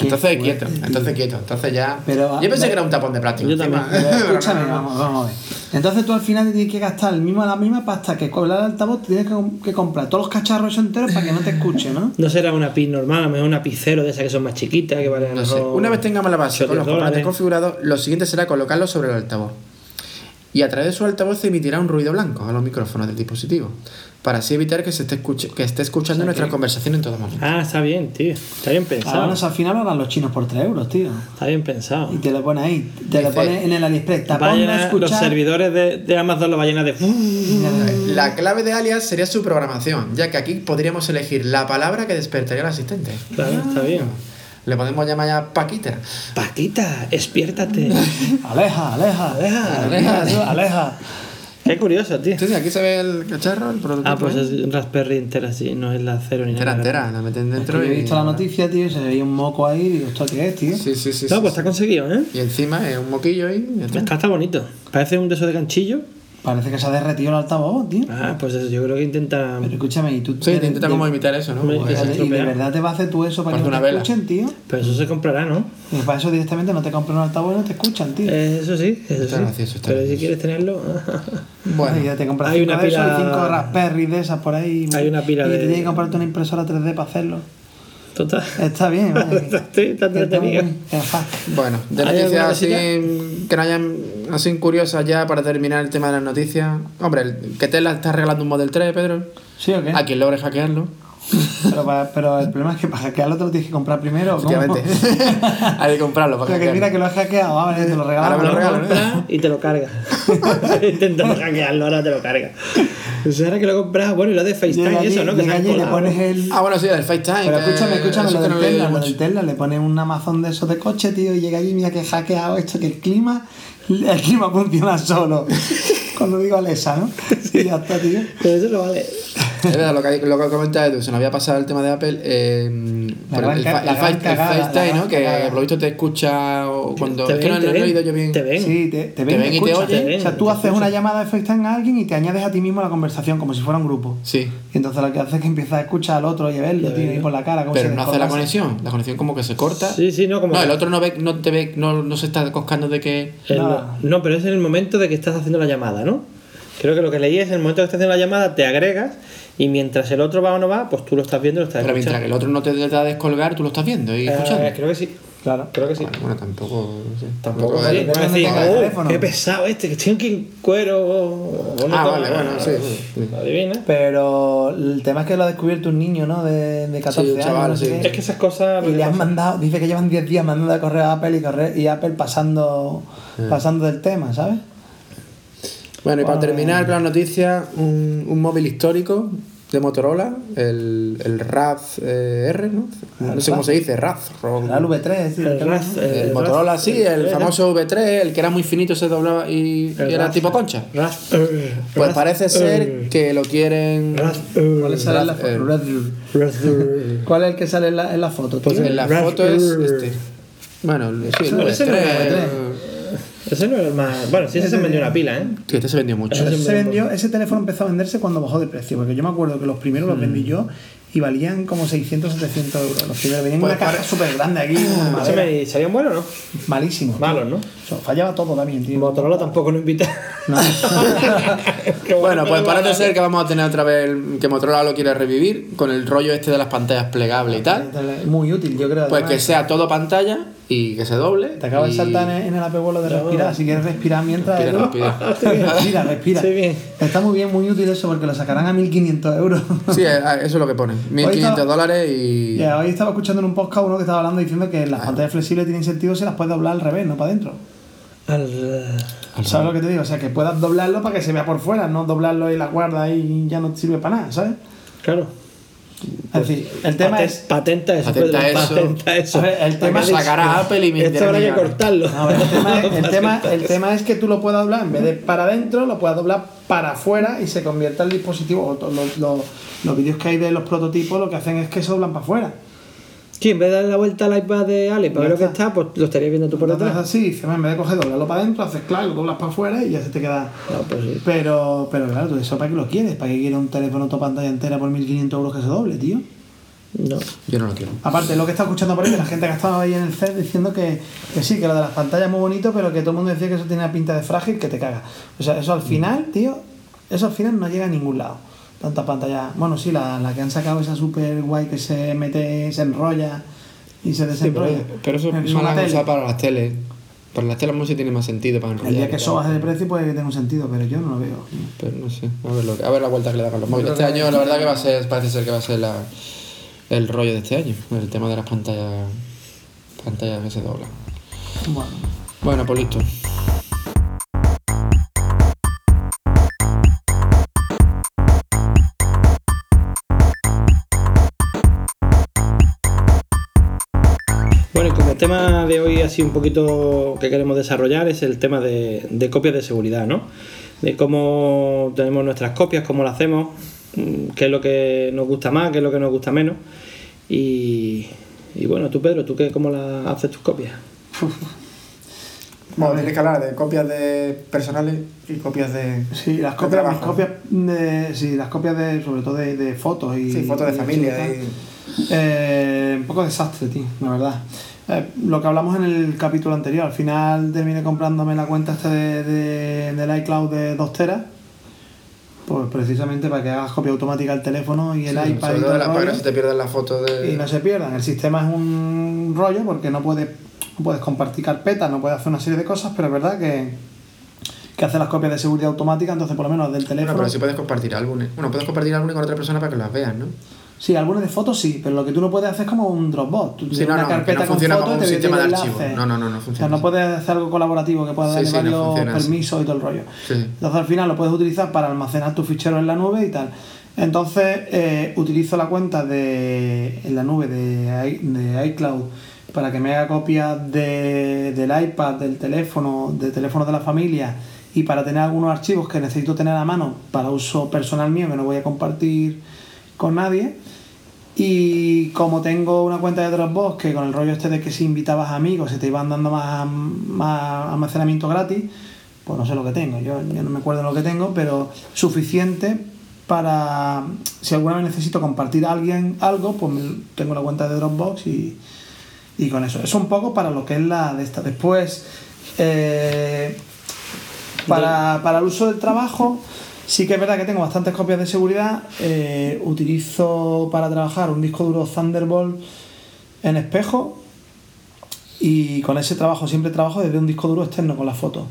Qué Entonces fuerte, quieto, entonces quieto. Entonces ya. Pero, Yo pensé que era un tapón de plástico. Yo encima. también. Pero escúchame, vamos, vamos a ver. Entonces tú al final te tienes que gastar el mismo, la misma pasta que cobrar el altavoz, te tienes que, que comprar todos los cacharros enteros para que no te escuche, ¿no? No será una PIN normal, a lo mejor una picero de esas que son más chiquitas, que valen No sé. Una vez tengamos la base con los 8 componentes configurados, lo siguiente será colocarlo sobre el altavoz. Y a través de su altavoz emitirá un ruido blanco a los micrófonos del dispositivo, para así evitar que se esté, escuche- que esté escuchando nuestra conversación en todo momento. Ah, está bien, tío. Está bien pensado. Ahora al final lo harán los chinos por 3 euros, tío. Está bien pensado. Y te lo pone ahí, te lo Dice- pone en el AliExpress. A los servidores de, de Amazon lo va a llenar de... La clave de alias sería su programación, ya que aquí podríamos elegir la palabra que despertaría al asistente. Claro, está bien. Le podemos llamar ya Paquita. Paquita, despiértate. Aleja, aleja, Aleja, aleja, aleja. Qué curioso, tío. Entonces aquí se ve el cacharro, el producto. Ah, pues es un Raspberry entera, sí, no es la cero ni Entera, nada. entera, la meten dentro he y... visto la noticia, tío, y se veía un moco ahí y digo, ¿esto qué es, tío? Sí, sí, sí. No, sí, pues sí. está conseguido, ¿eh? Y encima es un moquillo ahí. y ya está. Está, está bonito. Parece un de esos de ganchillo. Parece que se ha derretido el altavoz, tío. Ah, pues eso, yo creo que intenta... Pero escúchame, y tú... Sí, te intenta de- como imitar eso, ¿no? Se ¿Y de verdad te va a hacer tú eso para que no una te vela. escuchen, tío? Pero eso se comprará, ¿no? Y para eso directamente no te compran un altavoz y no te escuchan, tío. Eh, eso sí, eso Está sí. gracioso, está Pero si quieres tenerlo... Bueno, Y ya te compras hay cinco una de esos pila- y cinco Raspberry de esas por ahí. Hay una pila y de- te tienes que comprarte una impresora 3D para hacerlo. Total. Está bien, vale. Está entretenido. bueno, de ¿Hay alguna noticias así que no hayan así curiosas ya para terminar el tema de las noticias. Hombre, el- que Tesla está regalando un Model 3, Pedro. ¿Sí o qué? A quien logre hackearlo. Pero, pa- pero el problema es que para hackearlo te lo tienes que comprar primero. ¿o? Efectivamente. Hay que comprarlo O para sea, que mira que lo has hackeado, ah, vale, te lo Ahora me lo regalo, ¿no? compras y te lo carga. Intentando hackearlo, ahora te lo carga. Pues ahora que lo compras, bueno, y lo de FaceTime y eso, ¿no? Que allí y le pones el... Ah, bueno, sí, el FaceTime. Pero escúchame, escúchame, eso lo del Tesla, lo del. Tesla, le pones un Amazon de esos de coche, tío, y llega allí, mira que hackeado esto, que el clima, el clima funciona solo. Cuando digo Alexa, ¿no? Y ya está, tío. Pero eso no vale. Es verdad, lo que, lo que comentas Edu, se nos había pasado el tema de Apple. Eh, La por gran el, el el FaceTime, ¿no? Que por lo visto te escucha o cuando. Te es que no, ven, no he ven, oído yo bien. Te ven. Sí, te, te ven, ven y te oyen. O sea, tú haces una llamada de FaceTime a alguien y te añades a ti mismo a la conversación como si fuera un grupo. Sí. Y entonces lo que hace es que empieza a escuchar al otro y a verlo, tío, y por la cara. cómo Pero se no hace la conexión. La conexión como que se corta. Sí, sí, no, como. No, el otro no ve, no te ve, no, no se está coscando de que. No, pero es en el momento de que estás haciendo la llamada, ¿no? Creo que lo que leí es en el momento que estás haciendo la llamada, te agregas y mientras el otro va o no va, pues tú lo estás viendo y lo estás Pero mientras que el otro no te da a descolgar, tú lo estás viendo y Eh, escuchando. creo que sí. Claro. Creo que sí. Bueno, bueno, tampoco. sé, Tampoco tampoco sí, es- no decir, "Oh, teléfono". qué pesado este, que tiene que en cuero o o no Ah, vale, nada". bueno, sí, sí. Adivina. Pero el tema es que lo ha descubierto un niño, ¿no? De, de 14 Sí, un años. chaval, no sé sí. qué. Es que esas cosas. Y le han mandado, dice que llevan 10 días mandando de correo a Apple y, correo, y Apple pasando, pasando del tema, ¿sabes? Bueno, y para terminar con las noticias, un, un móvil histórico de Motorola, el, el Raz eh, R, ¿no? No sé cómo se dice, Raz. el V3, es decir, El Raz, eh, El Motorola, sí, el famoso V3, el que era muy finito, se doblaba y, era Raz. tipo concha. Raz- eh, Pues Raz- parece ser que lo quieren. ¿Cuál es, sale en la Raz- foto? Raz- ¿Cuál es el que sale en la, en la foto? tío? En la foto es este. Bueno, sí, el V3. Ese no era el más. Bueno, sí, ese se vendió una pila, ¿eh? Sí, este se vendió mucho. Ese, se vendió, ese teléfono empezó a venderse cuando bajó de precio, porque yo me acuerdo que los primeros los vendí yo y valían como 600 700 euros. Los primeros venían en Pues una caja súper grande aquí, madera. me salían buenos, ¿no? malísimo. tío. Malos, ¿no? O sea, fallaba todo también, tío. Motorola tampoco nos invita. No. Bueno, pues parece ser que vamos a tener otra vez el- que Motorola lo quiere revivir con el rollo este de las pantallas plegables y tal. Muy útil, yo creo. Pues además. que sea todo pantalla y que se doble. Te acaba de saltar en, el AP vuelo de respirar. Si quieres respirar mientras. Respira, Edu, respira. respira, respira. Sí, bien. Está muy bien, muy útil eso porque lo sacarán a 1500 euros. Sí, eh, eso es lo que pone. 1500 estaba- dólares y. Ya, hoy estaba escuchando en un podcast uno que estaba hablando diciendo que las pantallas flexibles tienen sentido si las puedes doblar al revés, no para adentro. Al- ¿Sabes lo que te digo? O sea, que puedas doblarlo para que se vea por fuera, no doblarlo y la guarda y ya no te sirve para nada, ¿sabes? Claro. Es decir, el tema Paten- es. Patenta eso. Patenta Pedro, eso. Patenta eso. A ver, el tema es- sacará Apple y Esto habrá que cortarlo. No, el, tema es, el, tema, el tema es que tú lo puedas doblar en vez de para adentro, lo puedas doblar para afuera y se convierta el dispositivo. o to- Los, los- los vídeos que hay de los prototipos lo que hacen es que se doblan para afuera. Sí, en vez de darle la vuelta al iPad de Ale para ver lo que está. pues lo estarías viendo tú por Entonces detrás. así, en vez de coger doblarlo para adentro, haces claro, lo doblas para afuera y ya se te queda. No, pues sí. Pero, pero claro, ¿tú eso para qué lo quieres? ¿Para qué quieres un teléfono toda pantalla entera por 1500 euros que se doble, tío? No. Yo no lo quiero. Aparte, lo que está escuchando por ahí, la gente que ha estado ahí en el CES diciendo que, que sí, que lo de las pantallas es muy bonito, pero que todo el mundo decía que eso tiene una pinta de frágil que te caga. O sea, eso al final, tío, eso al final no llega a ningún lado. Tanta pantalla. Bueno, sí, la, la que han sacado esa super guay que se mete, se enrolla y se pero, desenrolla. pero eso Es una cosa para las teles. Para las teles sí tiene más sentido para enrollar. El día que eso baje de precio puede que tenga un sentido, pero yo no lo veo. Pero no sé, a ver, lo que- a ver la vuelta que le da con los móviles. Este año, la verdad que va a ser, parece ser que va a ser la, el rollo de este año, el tema de las pantallas, pantallas que se doblan. Bueno. Bueno, pues listo. Tema de hoy así un poquito que queremos desarrollar es el tema de, de copias de seguridad, ¿no? De cómo tenemos nuestras copias, cómo lo hacemos, mm, qué es lo que nos gusta más, qué es lo que nos gusta menos. Y, y bueno, tú Pedro, ¿tú qué, cómo las haces tus copias? Bueno, tienes que hablar de copias de personales y copias de. Sí, las de copias, trabajo. copias de, sí, las copias de, sobre todo de, de fotos y Sí, fotos de y familia. y- Eh, un poco desastre, tío, la verdad. Eh, lo que hablamos en el capítulo anterior, al final terminé comprándome la cuenta esta de, de- del iCloud de 2 teras, pues precisamente para que hagas copia automática al teléfono y el Sí, iPad y todo la- para que no se te pierdan las fotos de... y no se pierdan. El sistema es un rollo porque no puedes, no puedes compartir carpetas, no puedes hacer una serie de cosas, pero es verdad que, que hace las copias de seguridad automática, entonces por lo menos del Bueno, teléfono... pero si puedes compartir álbumes. Bueno, puedes compartir álbumes con otra persona para que las veas, ¿no? Sí, álbumes de fotos sí, pero lo que tú no puedes hacer es como un Dropbox. Tú Sí, tienes no, una no, carpeta no con funciona fotos como y un te sistema de archivo. No, no, no, no O sea, funciona no puedes hacer algo colaborativo que pueda darle sí, varios funciona así. permisos y todo el rollo. Sí. Entonces al final lo puedes utilizar para almacenar tus ficheros en la nube y tal. Entonces eh, utilizo la cuenta de, en la nube de, de iCloud para que me haga copias de, del iPad, del teléfono, del teléfono de la familia y para tener algunos archivos que necesito tener a mano para uso personal mío que no voy a compartir con nadie. Y como tengo una cuenta de Dropbox que con el rollo este de que si invitabas amigos se te iban dando más, más almacenamiento gratis, pues no sé lo que tengo, yo, yo no me acuerdo lo que tengo, pero suficiente para si alguna vez necesito compartir a alguien algo, pues tengo la cuenta de Dropbox y, y con eso. Eso un poco para lo que es la de esta. Después, eh, para, para el uso del trabajo, sí que es verdad que tengo bastantes copias de seguridad. Eh, utilizo para trabajar un disco duro Thunderbolt en espejo y con ese trabajo siempre trabajo desde un disco duro externo con las fotos.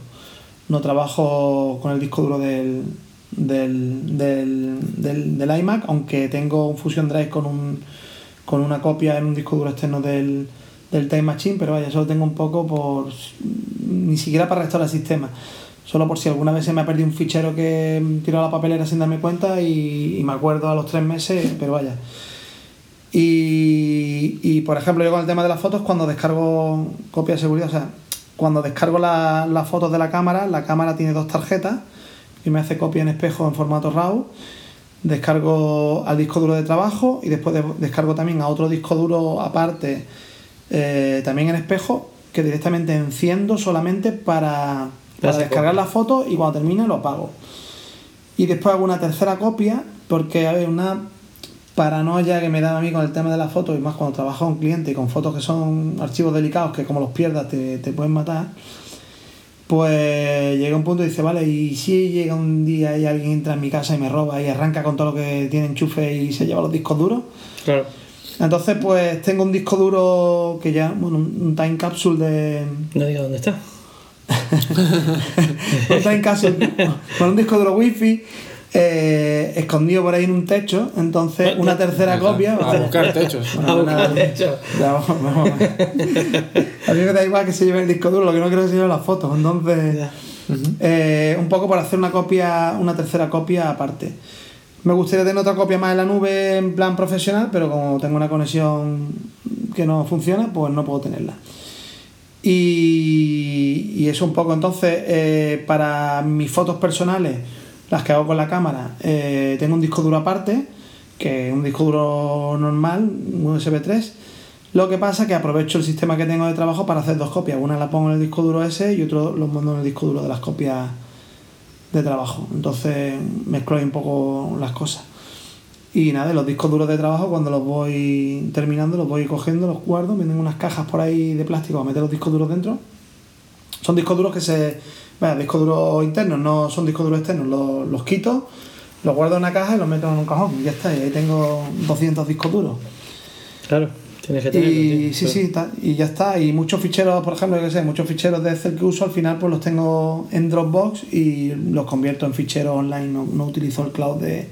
No trabajo con el disco duro del, del, del, del, del iMac, aunque tengo un Fusion Drive con, un, con una copia en un disco duro externo del, del Time Machine, pero vaya, solo tengo un poco por. ni siquiera para restaurar el sistema. Solo por si alguna vez se me ha perdido un fichero que tiró a la papelera sin darme cuenta y, me acuerdo a los tres meses, pero vaya. Y, por ejemplo, yo con el tema de las fotos, cuando descargo copia de seguridad, o sea, cuando descargo la- las fotos de la cámara, la cámara tiene dos tarjetas y me hace copia en espejo en formato RAW. Descargo al disco duro de trabajo y después de- descargo también a otro disco duro aparte, eh, también en espejo, que directamente enciendo solamente para, para descargar las fotos y cuando termine lo apago. Y después hago una tercera copia, porque a ver, una paranoia que me da a mí con el tema de las fotos, y más cuando trabajo con cliente y con fotos que son archivos delicados, que como los pierdas te, te pueden matar, pues llega un punto y dice, vale, y si llega un día y alguien entra en mi casa y me roba y arranca con todo lo que tiene enchufe y se lleva los discos duros, Claro. entonces pues tengo un disco duro que ya, bueno, un un time capsule de... No diga dónde está. Un time capsule con un disco duro wifi eh, escondido por ahí en un techo, entonces una tercera Ajá. copia... A buscar techos. A buscar mí me da igual que se lleve el disco duro, lo que no quiero es que se lleve las fotos. Entonces, eh, un poco para hacer una copia, una tercera copia aparte. Me gustaría tener otra copia más en la nube en plan profesional, pero como tengo una conexión que no funciona, pues no puedo tenerla. Y, y eso un poco. Entonces, eh, para mis fotos personales, las que hago con la cámara, eh, tengo un disco duro aparte, que es un disco duro normal, un USB 3. Lo que pasa es que aprovecho el sistema que tengo de trabajo para hacer dos copias. Una la pongo en el disco duro ese y otro lo mando en el disco duro de las copias de trabajo. Entonces mezclo ahí un poco las cosas. Y nada, los discos duros de trabajo, cuando los voy terminando, los voy cogiendo, los guardo, vienen unas cajas por ahí de plástico a meter los discos duros dentro. Son discos duros que se. Vaya, discos duros internos, no son discos duros externos. Los, los quito, los guardo en una caja y los meto en un cajón. Y ya está, y ahí tengo 200 discos duros. Claro, tienes que tenerlo. Y sí, sí, ta- y ya está. Y muchos ficheros, por ejemplo, yo que sé, muchos ficheros de Excel que uso al final pues los tengo en Dropbox y los convierto en ficheros online. No, no utilizo el cloud de,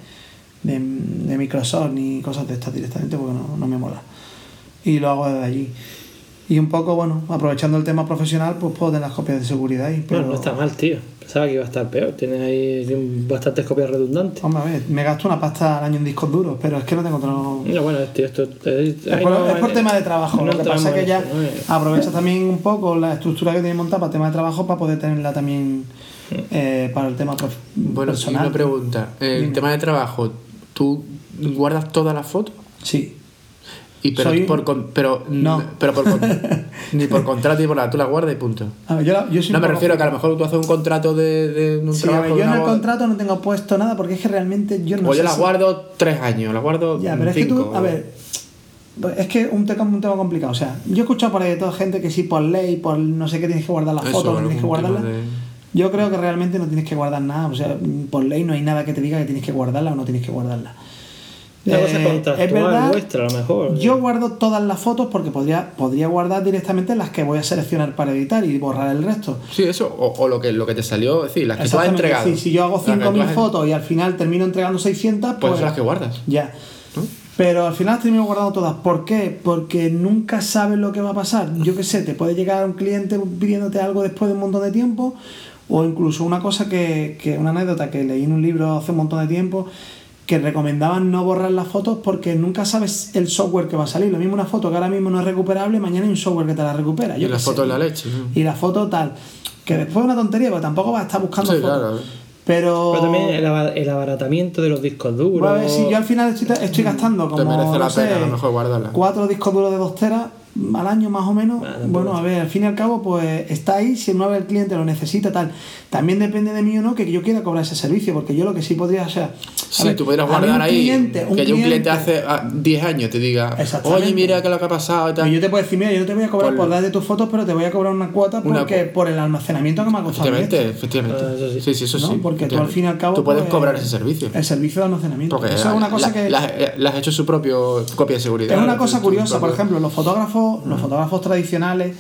de, de Microsoft ni cosas de estas directamente porque no, no me mola. Y lo hago desde allí. Y un poco, bueno, aprovechando el tema profesional, pues puedo tener las copias de seguridad ahí. Pero, Bueno, no está mal, tío. Pensaba que iba a estar peor. Tienes ahí bastantes copias redundantes. Hombre, a ver, me gasto una pasta al año en discos duros, pero es que no tengo otro. No, bueno, tío, esto. Es, Es por, es por tema de trabajo. lo que pasa es que ya ¿no? aprovechas también un poco la estructura que tienes montada para tema de trabajo para poder tenerla también eh, para el tema prof- Bueno, y personal. una pregunta. El Dime. tema de trabajo, ¿tú guardas todas las fotos? Sí. Y pero Soy- por pero No. pero por ni por contrato ni por nada, tú las guardas y punto. A ver, yo, la- yo No me refiero a que a lo mejor tú haces un contrato de, de un Sí, trabajo ver, yo en el contrato no tengo puesto nada porque es que realmente yo no o sé yo si- guardo tres años, las guardo Ya, pero es que tú, a ver, es que un tema, un tema complicado. O sea, yo he escuchado por ahí de toda gente que sí, por ley, por no sé qué tienes que guardar las Eso, fotos, tienes que guardarlas. de- Yo creo que realmente no tienes que guardar nada. O sea, por ley no hay nada que te diga que tienes que guardarla o no tienes que guardarla. Cosa Eh, es verdad, vuestra, a lo mejor. Yo guardo todas las fotos porque podría, podría guardar directamente las que voy a seleccionar para editar y borrar el resto. Sí, eso, o, o lo que lo que te salió, es decir, las que tú has entregado. sí, si yo hago Las que tú 5.000 has- fotos y al final termino entregando 600, Pues pues, son las que guardas. ya. ¿no? Pero al final las termino guardando todas. ¿Por qué? Porque nunca sabes lo que va a pasar. Yo qué sé, te puede llegar un cliente pidiéndote algo después de un montón de tiempo, o incluso una cosa que, que una anécdota que leí en un libro hace un montón de tiempo, que recomendaban no borrar las fotos porque nunca sabes el software que va a salir. Lo mismo una foto que ahora mismo no es recuperable, mañana hay un software que te la recupera. Y la foto sé. de la leche. ¿no? Y la foto tal. Que después es una tontería, porque tampoco vas a estar buscando Sí, fotos. claro. Pero, Pero también el, aba- el abaratamiento de los discos duros. Bueno, a ver, si yo al final estoy, estoy gastando como Te merece la no sé, pena a lo mejor guardarla. cuatro discos duros de 2 teras al año más o menos. Ah, bueno, es- a ver, al fin y al cabo, pues está ahí, si vez el cliente lo necesita, tal. También depende de mí o no que yo quiera cobrar ese servicio, porque yo lo que sí podría, o sea, Sí, ver, tú pudieras guardar ahí cliente, que un cliente hace ah, 10 años te diga, oye, mira qué es lo que ha pasado y Y tal. yo te puedo decir, mira, yo no te voy a cobrar Por- por darte tus fotos, pero te voy a cobrar una cuota porque, por el almacenamiento que me ha costado. Efectivamente, efectivamente. Ah, eso sí. sí. sí, eso ¿no? sí. Porque tú al fin y al cabo. Tú puedes pues, cobrar ese servicio. El servicio de almacenamiento. Porque Eso es una cosa la- que. la- le has hecho su propio copia de seguridad. Es una cosa curiosa, por ejemplo, los fotógrafos, los fotógrafos tradicionales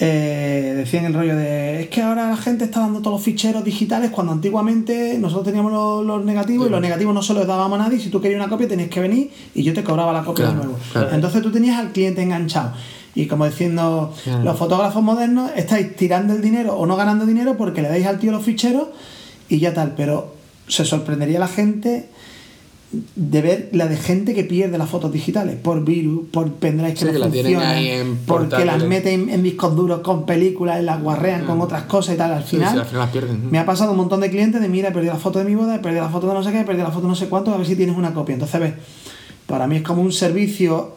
eh, decían el rollo de es que ahora la gente está dando todos los ficheros digitales cuando antiguamente nosotros teníamos los, los negativos y los negativos no se los dábamos a nadie, si tú querías una copia tenías que venir y yo te cobraba la copia Claro, de nuevo. claro. Entonces tú tenías al cliente enganchado. Y como diciendo, Claro. los fotógrafos modernos estáis tirando el dinero o no ganando dinero porque le dais al tío los ficheros y ya tal, pero se sorprendería la gente de ver la de gente que pierde las fotos digitales por virus, por pendrive que Sí, no que funcionan, porque las meten en discos duros con películas, las guarrean con otras cosas y tal. Al Sí, final, sí, al final las pierden. me ha pasado un montón de clientes de mira, he perdido la foto de mi boda, he perdido la foto de no sé qué, he perdido la foto de no sé cuánto, a ver si tienes una copia. Entonces, ves, para mí es como un servicio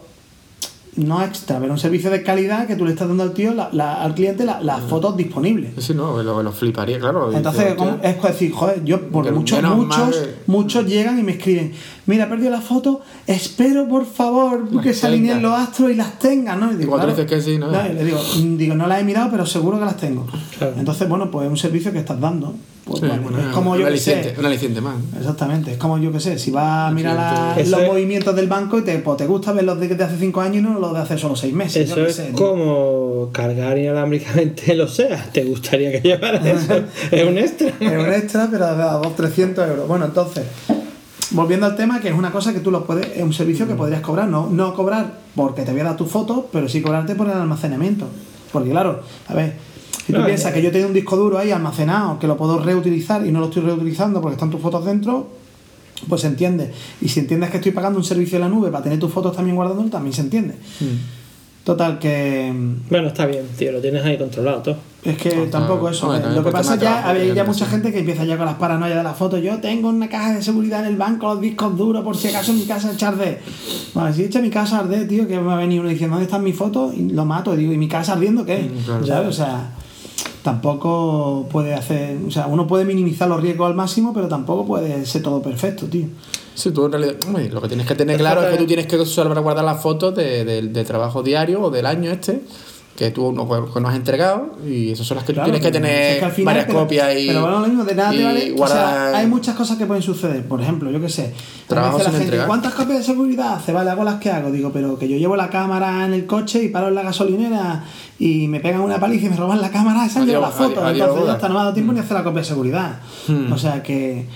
no extra, pero un servicio de calidad que tú le estás dando al tío, la- la- al cliente, la- las fotos disponibles. Sí, no, lo, lo fliparía, claro. Entonces, hostia, es decir, joder, yo, porque Que muchos, muchos, muchos llegan y me escriben, mira, he perdido la foto, espero por favor Las que se alineen los astros y las tengan, ¿no? Y digo, claro. dices que sí, ¿no? le digo, mm, digo, no las he mirado, pero seguro que las tengo. Claro. Entonces, bueno, pues es un servicio que estás dando. Pues, sí, vale, bueno, es como yo que aliciente, sé. un aliciente más. Exactamente, es como yo que sé, si vas a mirar la- los es- movimientos del banco y te, pues, te gusta ver los de, de hace 5 años y no los de hace solo 6 meses. Eso es sé, tío. como cargar inalámbricamente los SEA. ¿Te gustaría que llevara eso? es un extra. Es un extra, pero a 200, 300 euros. Bueno, entonces, volviendo al tema, que es una cosa que tú lo puedes, es un servicio que podrías cobrar, no, no cobrar porque te voy a dar tus fotos, pero sí cobrarte por el almacenamiento. Porque claro, a ver, si tú No, piensas que yo tengo un disco duro ahí almacenado, que lo puedo reutilizar y no lo estoy reutilizando porque están tus fotos dentro, pues se entiende. Y si entiendes que estoy pagando un servicio en la nube para tener tus fotos también guardándolo, también se entiende. Total, que Bueno, está bien, tío, lo tienes ahí controlado todo. es que tampoco eso. Eh. Lo que pasa ya, a ver, ya mucha gente que empieza ya con las paranoias de la foto. Yo tengo una caja de seguridad en el banco, los discos duros, por si acaso mi casa echa arde. Bueno, si echa mi casa arde, tío, que me ha venido uno diciendo, ¿dónde están mis fotos? Y lo mato. Y digo, ¿y mi casa ardiendo qué? Mm, claro. ¿Sabes? O sea, tampoco puede hacer. O sea, uno puede minimizar los riesgos al máximo, pero tampoco puede ser todo perfecto, tío. Sí, tú en realidad, hombre, lo que tienes que tener claro es que tú tienes que usar para guardar las fotos de, de- del trabajo diario o del año este que tú no, que nos has entregado y esas son las que Claro, tú tienes que tener es que al final, varias pero- copias y, Pero bueno, lo mismo, de nada te vale. O guardar- sea, hay muchas cosas que pueden suceder. Por ejemplo, yo qué sé. Trabajo a veces sin la gente, entregar. ¿cuántas copias de seguridad hace? Vale, hago las que hago. Digo, pero que yo llevo la cámara en el coche y paro en la gasolinera y me pegan una paliza y me roban la cámara, esa lleva la foto. adiós, Entonces ya está, no me ha dado tiempo ni hacer la copia de seguridad. Hmm. O sea que.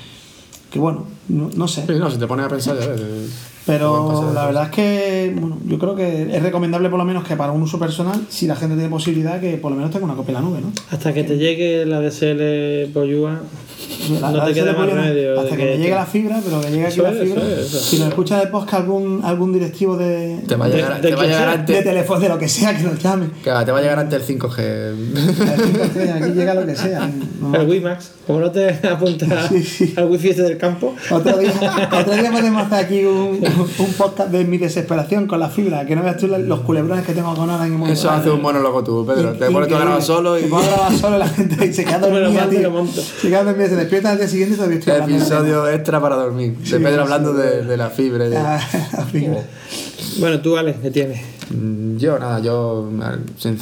Que bueno, no, no sé. Sí, no, si te pones a pensar ya ves, eh, Pero la verdad es que bueno, yo creo que es recomendable por lo menos que para un uso personal, si la gente tiene posibilidad, que por lo menos tenga una copia en la nube, ¿no? Hasta que te llegue la DSL Boyua, La- no te queda más remedio. hasta de que me llegue te- la fibra, pero que llegue aquí Eso la fibra. eso es, eso. Si nos escucha de podcast algún, algún directivo de, te va a de- llegar, de te va a quien llegar sea. de teléfono, de lo que sea, que nos llame. que va, te va a llegar antes el 5G Aquí llega lo que sea. No. El WiMAX, como no te apuntas Sí, sí. al wifi este del campo, Otro día, otro día podemos hacer aquí un, un podcast de mi desesperación con la fibra, que no veas tú los culebrones que tengo con ahora en eso hace un monólogo tú Pedro te pones tú a grabar solo y Te pones a grabar solo y la gente se queda dormida, monto. Se queda dormida, se despierta al día siguiente y todavía estoy hablando. episodio extra para dormir de Sí, Pedro sí, hablando sí. de, de la fibra de- Ah, la fibra. bueno, tú, Alex, ¿qué tienes? Mm, Yo, nada, yo,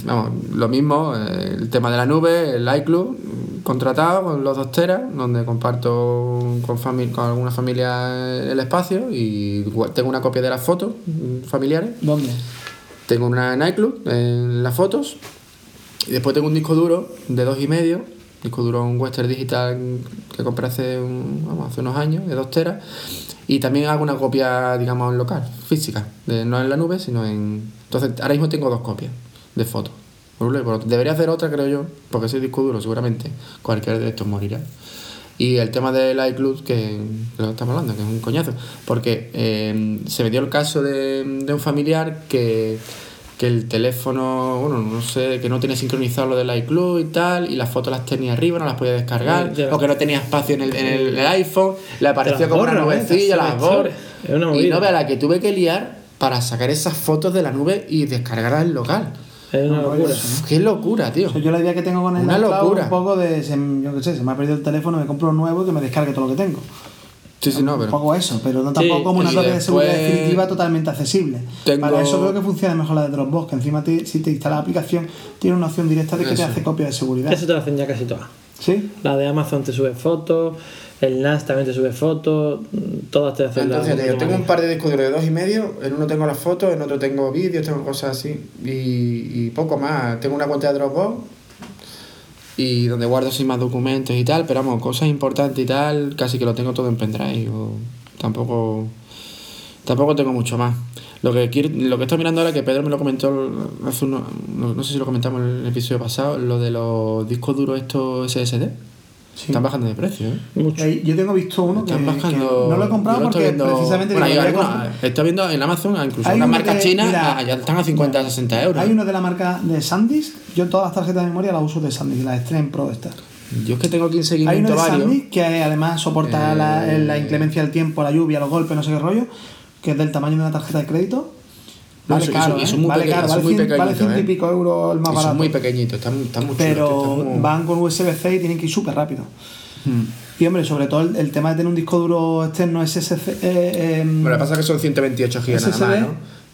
vamos, lo mismo, eh, el tema de la nube, el iCloud, contratado con los dos teras, donde comparto con, fami- con alguna familia el espacio y tengo una copia de las fotos mm, familiares, ¿Dónde? tengo una en iCloud en las fotos y después tengo un disco duro de dos y medio disco duro un Western Digital que compré hace, un- vamos, hace unos años, de 2 teras. Y también hago una copia, digamos, en local, física, no en la nube, sino en... Entonces, ahora mismo tengo dos copias de fotos. Debería hacer otra, creo yo, porque ese disco duro seguramente cualquiera de estos morirá. Y el tema del iCloud, que, que lo estamos hablando, que es un coñazo, porque eh, se me dio el caso de, de un familiar que, que el teléfono, bueno, no sé, que no tenía sincronizado lo del iCloud y tal, y las fotos las tenía arriba, no las podía descargar, o que no tenía espacio en el, en el, iPhone, le apareció como una borra, ¿eh? nubecilla, Las borra. una Y no vea la que tuve que liar para sacar esas fotos de la nube y descargarlas en local. Es una locura. eso, Qué locura, tío. Yo la idea que tengo con el Una locura. un poco de, se, yo qué sé, se me ha perdido el teléfono, me compro uno nuevo y que me descargue todo lo que tengo. Sí, sí, no, Un pero... poco eso, pero no tampoco Sí, como una copia de seguridad después definitiva totalmente accesible. tengo- Para eso creo que funciona mejor la de Dropbox, que encima te- si te instalas la aplicación tiene una opción directa de que te hace copia de seguridad. Eso te lo hacen ya casi todas. ¿Sí? La de Amazon te sube fotos, el NAS también te sube fotos, todas te hacen Entonces, yo tengo un par de discos de dos y medio, en uno tengo las fotos, en otro tengo vídeos, tengo cosas así, y, y poco más. Tengo una cuenta de Dropbox y donde guardo sin más documentos y tal, pero vamos, cosas importantes y tal, casi que lo tengo todo en pendrive, o tampoco, tampoco tengo mucho más. Lo que quiero, lo que estoy mirando ahora, que Pedro me lo comentó hace uno, no, no sé si lo comentamos en el episodio pasado, lo de los discos duros estos SSD, Sí. están bajando de precio, ¿eh? Mucho. Yo tengo visto uno que, Están que bajando. no lo he comprado lo porque viendo- precisamente Bueno, estoy viendo en Amazon, incluso Hay uno marcas de- chinas mira, ah, ya están a 50 mira, 60 euros. Hay uno de la marca de SanDisk, yo todas las tarjetas de memoria las uso de SanDisk, las Extreme Pro estas. Yo es que tengo aquí en Hay uno seguimiento de varios. SanDisk que además soporta Eh, la, la inclemencia del tiempo, la lluvia, los golpes, no sé qué rollo, que es del tamaño de una tarjeta de crédito. No, Vale caro, eso- ¿eh? muy vale caro, vale, muy cien- vale pequeñito, ciento y ¿eh? pico euros el más Y barato. son muy pequeñitos, están, están muy chulos, pero están van con USB-C y tienen que ir súper rápido. Hmm. Y hombre, sobre todo el, el tema de tener un disco duro externo SSC. Eh, em, Bueno, lo que pasa es que son 128 GB nada más, ¿no?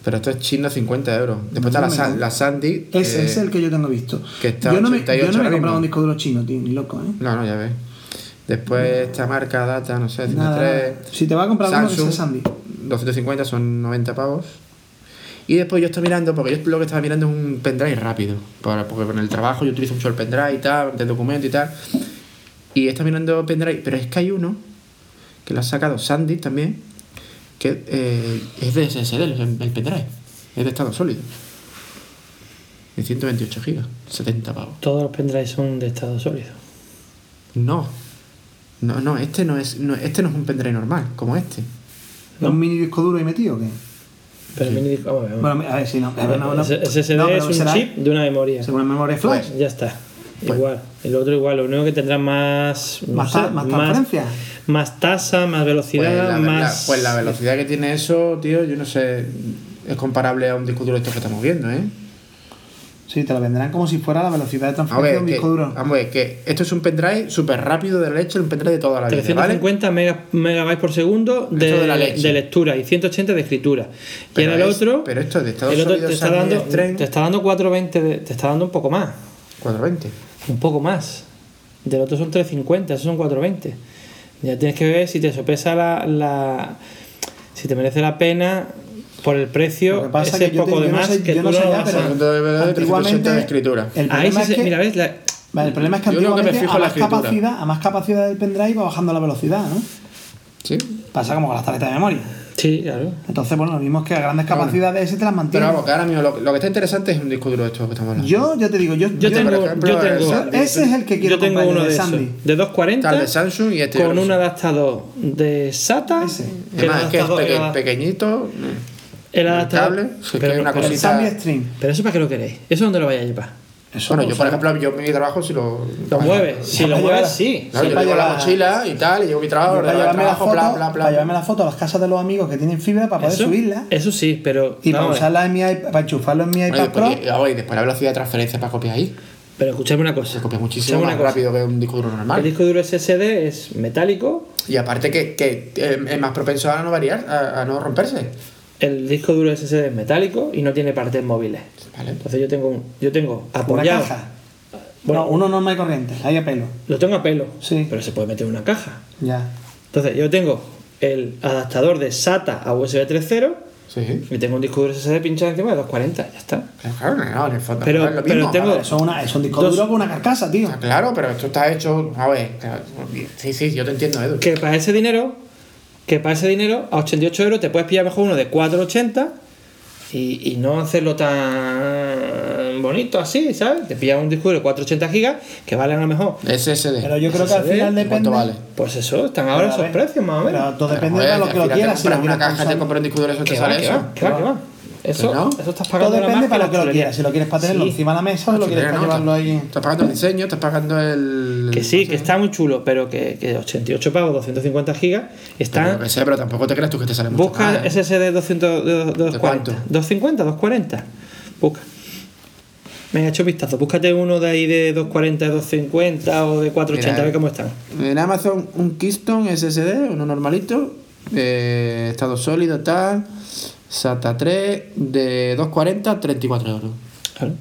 Pero esto es chino 50 euros. Después está la, la Sandy. ese eh, es el que yo tengo visto. que está yo no me, 88 yo no me he comprado un disco duro chino, tío, ni loco, ¿eh? No, no, ya ves. Después esta marca Data, no sé, 103. Nada, si te vas a comprar uno, que sea Samsung, Sandy. 250 son 90 pavos. Y después yo estoy mirando, porque yo lo que estaba mirando es un pendrive rápido. Para, porque con el trabajo yo utilizo mucho el pendrive y tal, de documento y tal. Y está mirando pendrive, pero es que hay uno que lo ha sacado Sandy también, que eh, es de SSD, el, el pendrive. Es de estado sólido. De 128 gigas, 70 pavos. Todos los pendrives son de estado sólido. No. No, no, este no es, no, este no es un pendrive normal, como este. No. ¿Un mini disco duro ahí metido o qué? Pero mini disco, vamos a ver, vamos. Bueno, a ver si no. a ver, no, no. Ese- SSD No, es un será chip de una memoria. Según memoria flash. Pues, Ya está. Pues- Igual. El otro igual. Lo único que tendrá más. no Más sé, ta- más transferencia. Más tasa, más Pues velocidad, la, más. la- pues la velocidad que tiene eso, tío, yo no sé, es comparable a un disco duro estos que estamos viendo, ¿eh? Sí, te lo venderán como si fuera la velocidad de transferencia ver, de un que, disco duro. vamos a ver, que esto es un pendrive súper rápido de la leche, un pendrive de toda la vida, ¿vale? 350 mega- megabytes por segundo de, de la leche. de lectura y 180 de escritura. Y ahora el es- otro. pero esto de estado el otro sólido te está, dando, te está dando 420, de- te está dando un poco más. 420. Un poco más. Del otro son 350, esos son 420. Ya tienes que ver si te sopesa la, la- si te merece la pena por el precio Lo que pasa ese es que yo poco te- de yo no más sé- que yo tú no sé lo ya, vas pero- a- Segundo de verdad, 380 de escritura. El Ahí problema sí es se- que, mira, ves, la- vale, el problema es que Yo que me antiguamente fijo a la más, capacidad, a más capacidad del pendrive va bajando la velocidad, ¿no? Sí. Pasa como con las tarjetas de memoria. sí, claro. Entonces, bueno, lo mismo es que a grandes capacidades ese te las Pero mantiene. vamos, que ahora mismo lo, lo que está interesante es un disco duro de estos que estamos hablando. Yo, ya te digo, yo, Yo tengo, por ejemplo, yo tengo, el- ese es el que quiero yo tengo uno de de esos, Sandy. de 240 Está el de Samsung y este con yo un adaptador de SATA. Ese. que el Además, es que es peque- pequeñito. El adaptador- cable, que pero, hay una pero- El cosita- Stream. pero eso para qué lo queréis. Eso dónde lo vais a llevar. Eso, Bueno, yo por sea, ejemplo, yo mi trabajo si lo... Lo mueves. Si lo mueves, sí. Claro, Sí, yo llevo la mochila y tal, y llevo mi trabajo, para llevarme, la trabajo, foto, bla, bla, bla. para llevarme la foto a las casas de los amigos que tienen fibra para poder Eso, subirla eso sí, pero. y para vamos a ver. usarla en mi iPad, para enchufarlo en mi Bueno, y iPad Pro. después, y- y después la velocidad de transferencia para copiar ahí. Pero escuchadme una cosa. Se copia muchísimo más cosa. rápido que un disco duro El normal. disco duro SSD es metálico. Y aparte que, que eh, es más propenso a no variar, a, a no romperse. El disco duro SSD es metálico y no tiene partes móviles. Vale. Entonces yo tengo un, yo tengo Una apoyado. caja. Bueno, no, uno normal y corriente, ahí a pelo. Lo tengo a pelo. Sí. Pero se puede meter en una caja. Ya. Entonces yo tengo el adaptador de SATA a USB 3.0 Sí. Y tengo un disco duro SSD pinchado encima de 240, ya está. Claro, no, no, en el fondo. Pero- no es lo pero mismo. tengo- Eso es, una, es un disco Dos- duro con una carcasa, tío. Ah, Claro, pero esto está hecho. A ver, claro, sí, sí, yo te entiendo, Edu. Que para ese dinero, que para ese dinero, a 88 euros te puedes pillar mejor uno de 480 y, y no hacerlo tan bonito así, ¿sabes? Te pillas un disco duro de 480 gigas que valen a lo mejor. SSD. Pero yo creo que al final ¿y depende. cuánto vale? Pues eso, están ahora esos precios más o menos. Pero todo Pero, depende de lo que lo quieras. Si una caja, te compras un disco duro, eso te Que sale que eso. va, que va, que va. Eso, Que no. eso estás Todo pagando depende para lo que lo quieras. Si lo quieres para tenerlo Sí. encima de la mesa o lo quieres para ¿no? llevarlo ahí. Estás pagando el diseño, estás pagando el. Que sí, que está muy chulo, pero que, que 88 pavos, 250 gigas, está... pero tampoco te creas tú que te sale mucho Busca más, ¿eh? SSD 200, de- de- 240. cuánto? 250, 240. Busca. Venga, he hecho vistazo. Búscate uno de ahí de 240, 250 o de 480, Mira, a ver cómo están. En Amazon, un Keystone SSD, uno normalito, eh, estado sólido, tal, SATA 3, de 240, 34 euros. Claro.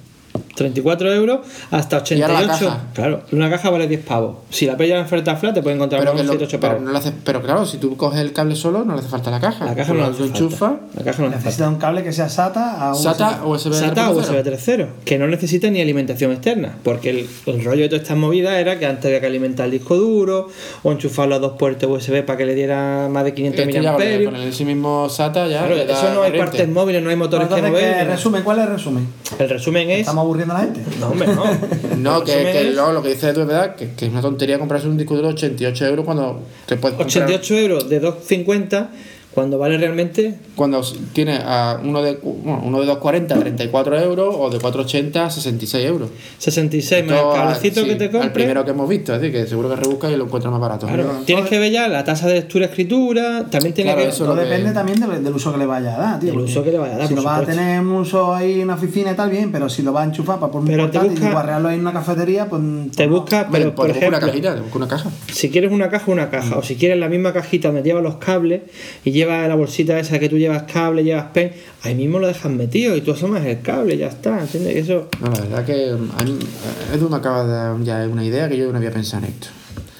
34 euros hasta ¿Y ahora la 88. caja? Claro, una caja vale 10 pavos. Si la pillas en oferta flat, te puede encontrar que lo- 7, 8 pero, pavos. no hace- pero claro, si tú coges el cable solo, no le hace falta la caja. La caja no hace falta. La caja no hace falta. Necesitas un cable que sea SATA a un SATA o USB. SATA o 3.0. USB 3.0, que no necesita ni alimentación externa, porque el, el rollo de todas estas movidas era que antes había que alimentar el disco duro o enchufar los dos puertos USB para que le diera más de 500 Este ya con el- mAh. con el ese mismo SATA ya. Claro, eso no hay corriente. partes móviles, no hay motores que Entonces, mover. ¿qué no. resumen? ¿Cuál es el resumen? El resumen es. ¿Estamos aburriendo a la gente? No, hombre, no. No, que, resumen que es lo, lo que dices tú es verdad, que, que es una tontería comprarse un disco duro de 88 euros cuando te puedes comprar- 88 euros de 250 cuando vale realmente Cuando tiene a uno de bueno, uno de 240 34 euros o de 480 66 euros. 66 más el cablecito sí, que te Al compres. primero que hemos visto, es decir, que seguro que rebuscas y lo encuentras más barato. Claro, tienes que ver ya la tasa de lectura escritura, también tiene Claro, que eso que- depende también del, del uso que le vaya a dar, tío. Del uso que le vaya a dar, Si lo vas a tener un uso ahí en una oficina y tal, bien, pero si lo vas a enchufar para por un Pero te portátil busca- y guarrearlo ahí en una cafetería, pues. te pues no. busca, Hombre, pero por te busca una ejemplo, cajita, te busca una caja. si quieres una caja, una caja, o si quieres la misma cajita donde llevas los cables y llevas la bolsita esa que tú llevas cable, llevas pen, ahí mismo lo dejas metido y tú asomas el cable, ya está, ¿entiendes? Que eso No, la verdad que a mí, eh, Edu me acaba de dar ya una idea que yo no había pensado en esto.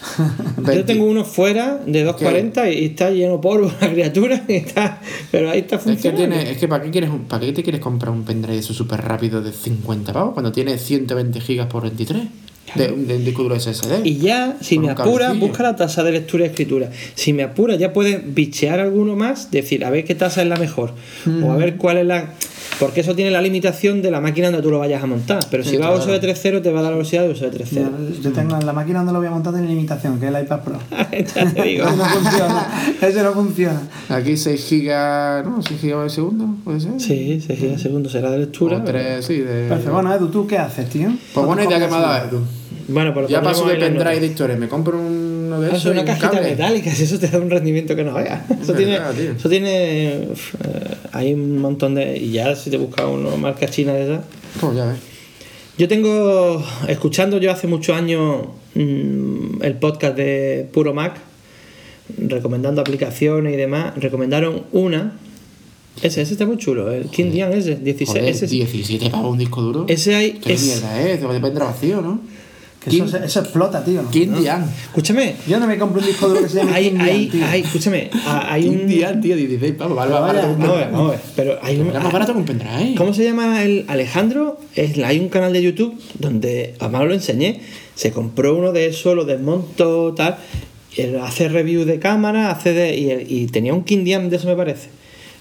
Yo tengo uno fuera de 240 y está lleno de polvo la criatura, y está, pero ahí está Es que, funcionando. tiene, es que ¿para qué, quieres un- ¿para qué te quieres comprar un pendrive eso súper rápido de 50 pavos cuando tiene 120 gigas por 23 de, de un disco duro SSD? Y ya, si me apura, busca la tasa de lectura y escritura. Si me apura, ya puedes bichear alguno más, decir, a ver qué tasa es la mejor. O a ver cuál es la. Porque eso tiene la limitación de la máquina donde tú lo vayas a montar. Pero si Sí, va a claro. USB 3.0 te va a dar la velocidad de USB 3.0. Mira, Yo tengo en la máquina donde lo voy a montar tiene limitación, que es el iPad Pro. ya te digo. No funciona. Ese no funciona. Aquí 6 gigas, ¿no? 6 gigas por segundo, puede ser. Sí, 6 gigas segundo será de lectura. O 3, sí, de... Perfecto. Bueno, Edu, ¿tú qué haces, tío? Pues buena idea que me ha dado Edu. Bueno, lo Ya paso de pendrive de historias, me compro uno de Ah, esos Es y una un cajita cable. metálica, si eso te da un rendimiento que no veas. Eso Es tiene, eso tiene. uf, eh, hay un montón de. Y ya si te buscas una marca china de esas. Pues ya ves. Yo tengo, escuchando yo hace muchos años mm, el podcast de Puro Mac, recomendando aplicaciones y demás, recomendaron una, ese, ese está muy chulo, el Kindian ese, 16, Joder, ese, 17 pavos un disco duro. ese hay, ¿Qué es- mierda es? Depende vacío, ¿no? Que eso, eso explota, tío. Kim Dian. escúchame, Yo no me compro un disco duro que se llame hay, Kim hay, Dian, tío. hay, escúchame, hay un... Dian, tío, 16 pavos. Vale, barato que un Vamos pero hay un... Más barato que un pendrive. ¿Cómo se llama el Alejandro? Es, hay un canal de YouTube donde, además lo enseñé, se compró uno de esos, lo desmontó, tal, él hace review de cámara, hace de, y, y tenía un Kindiam de eso me parece.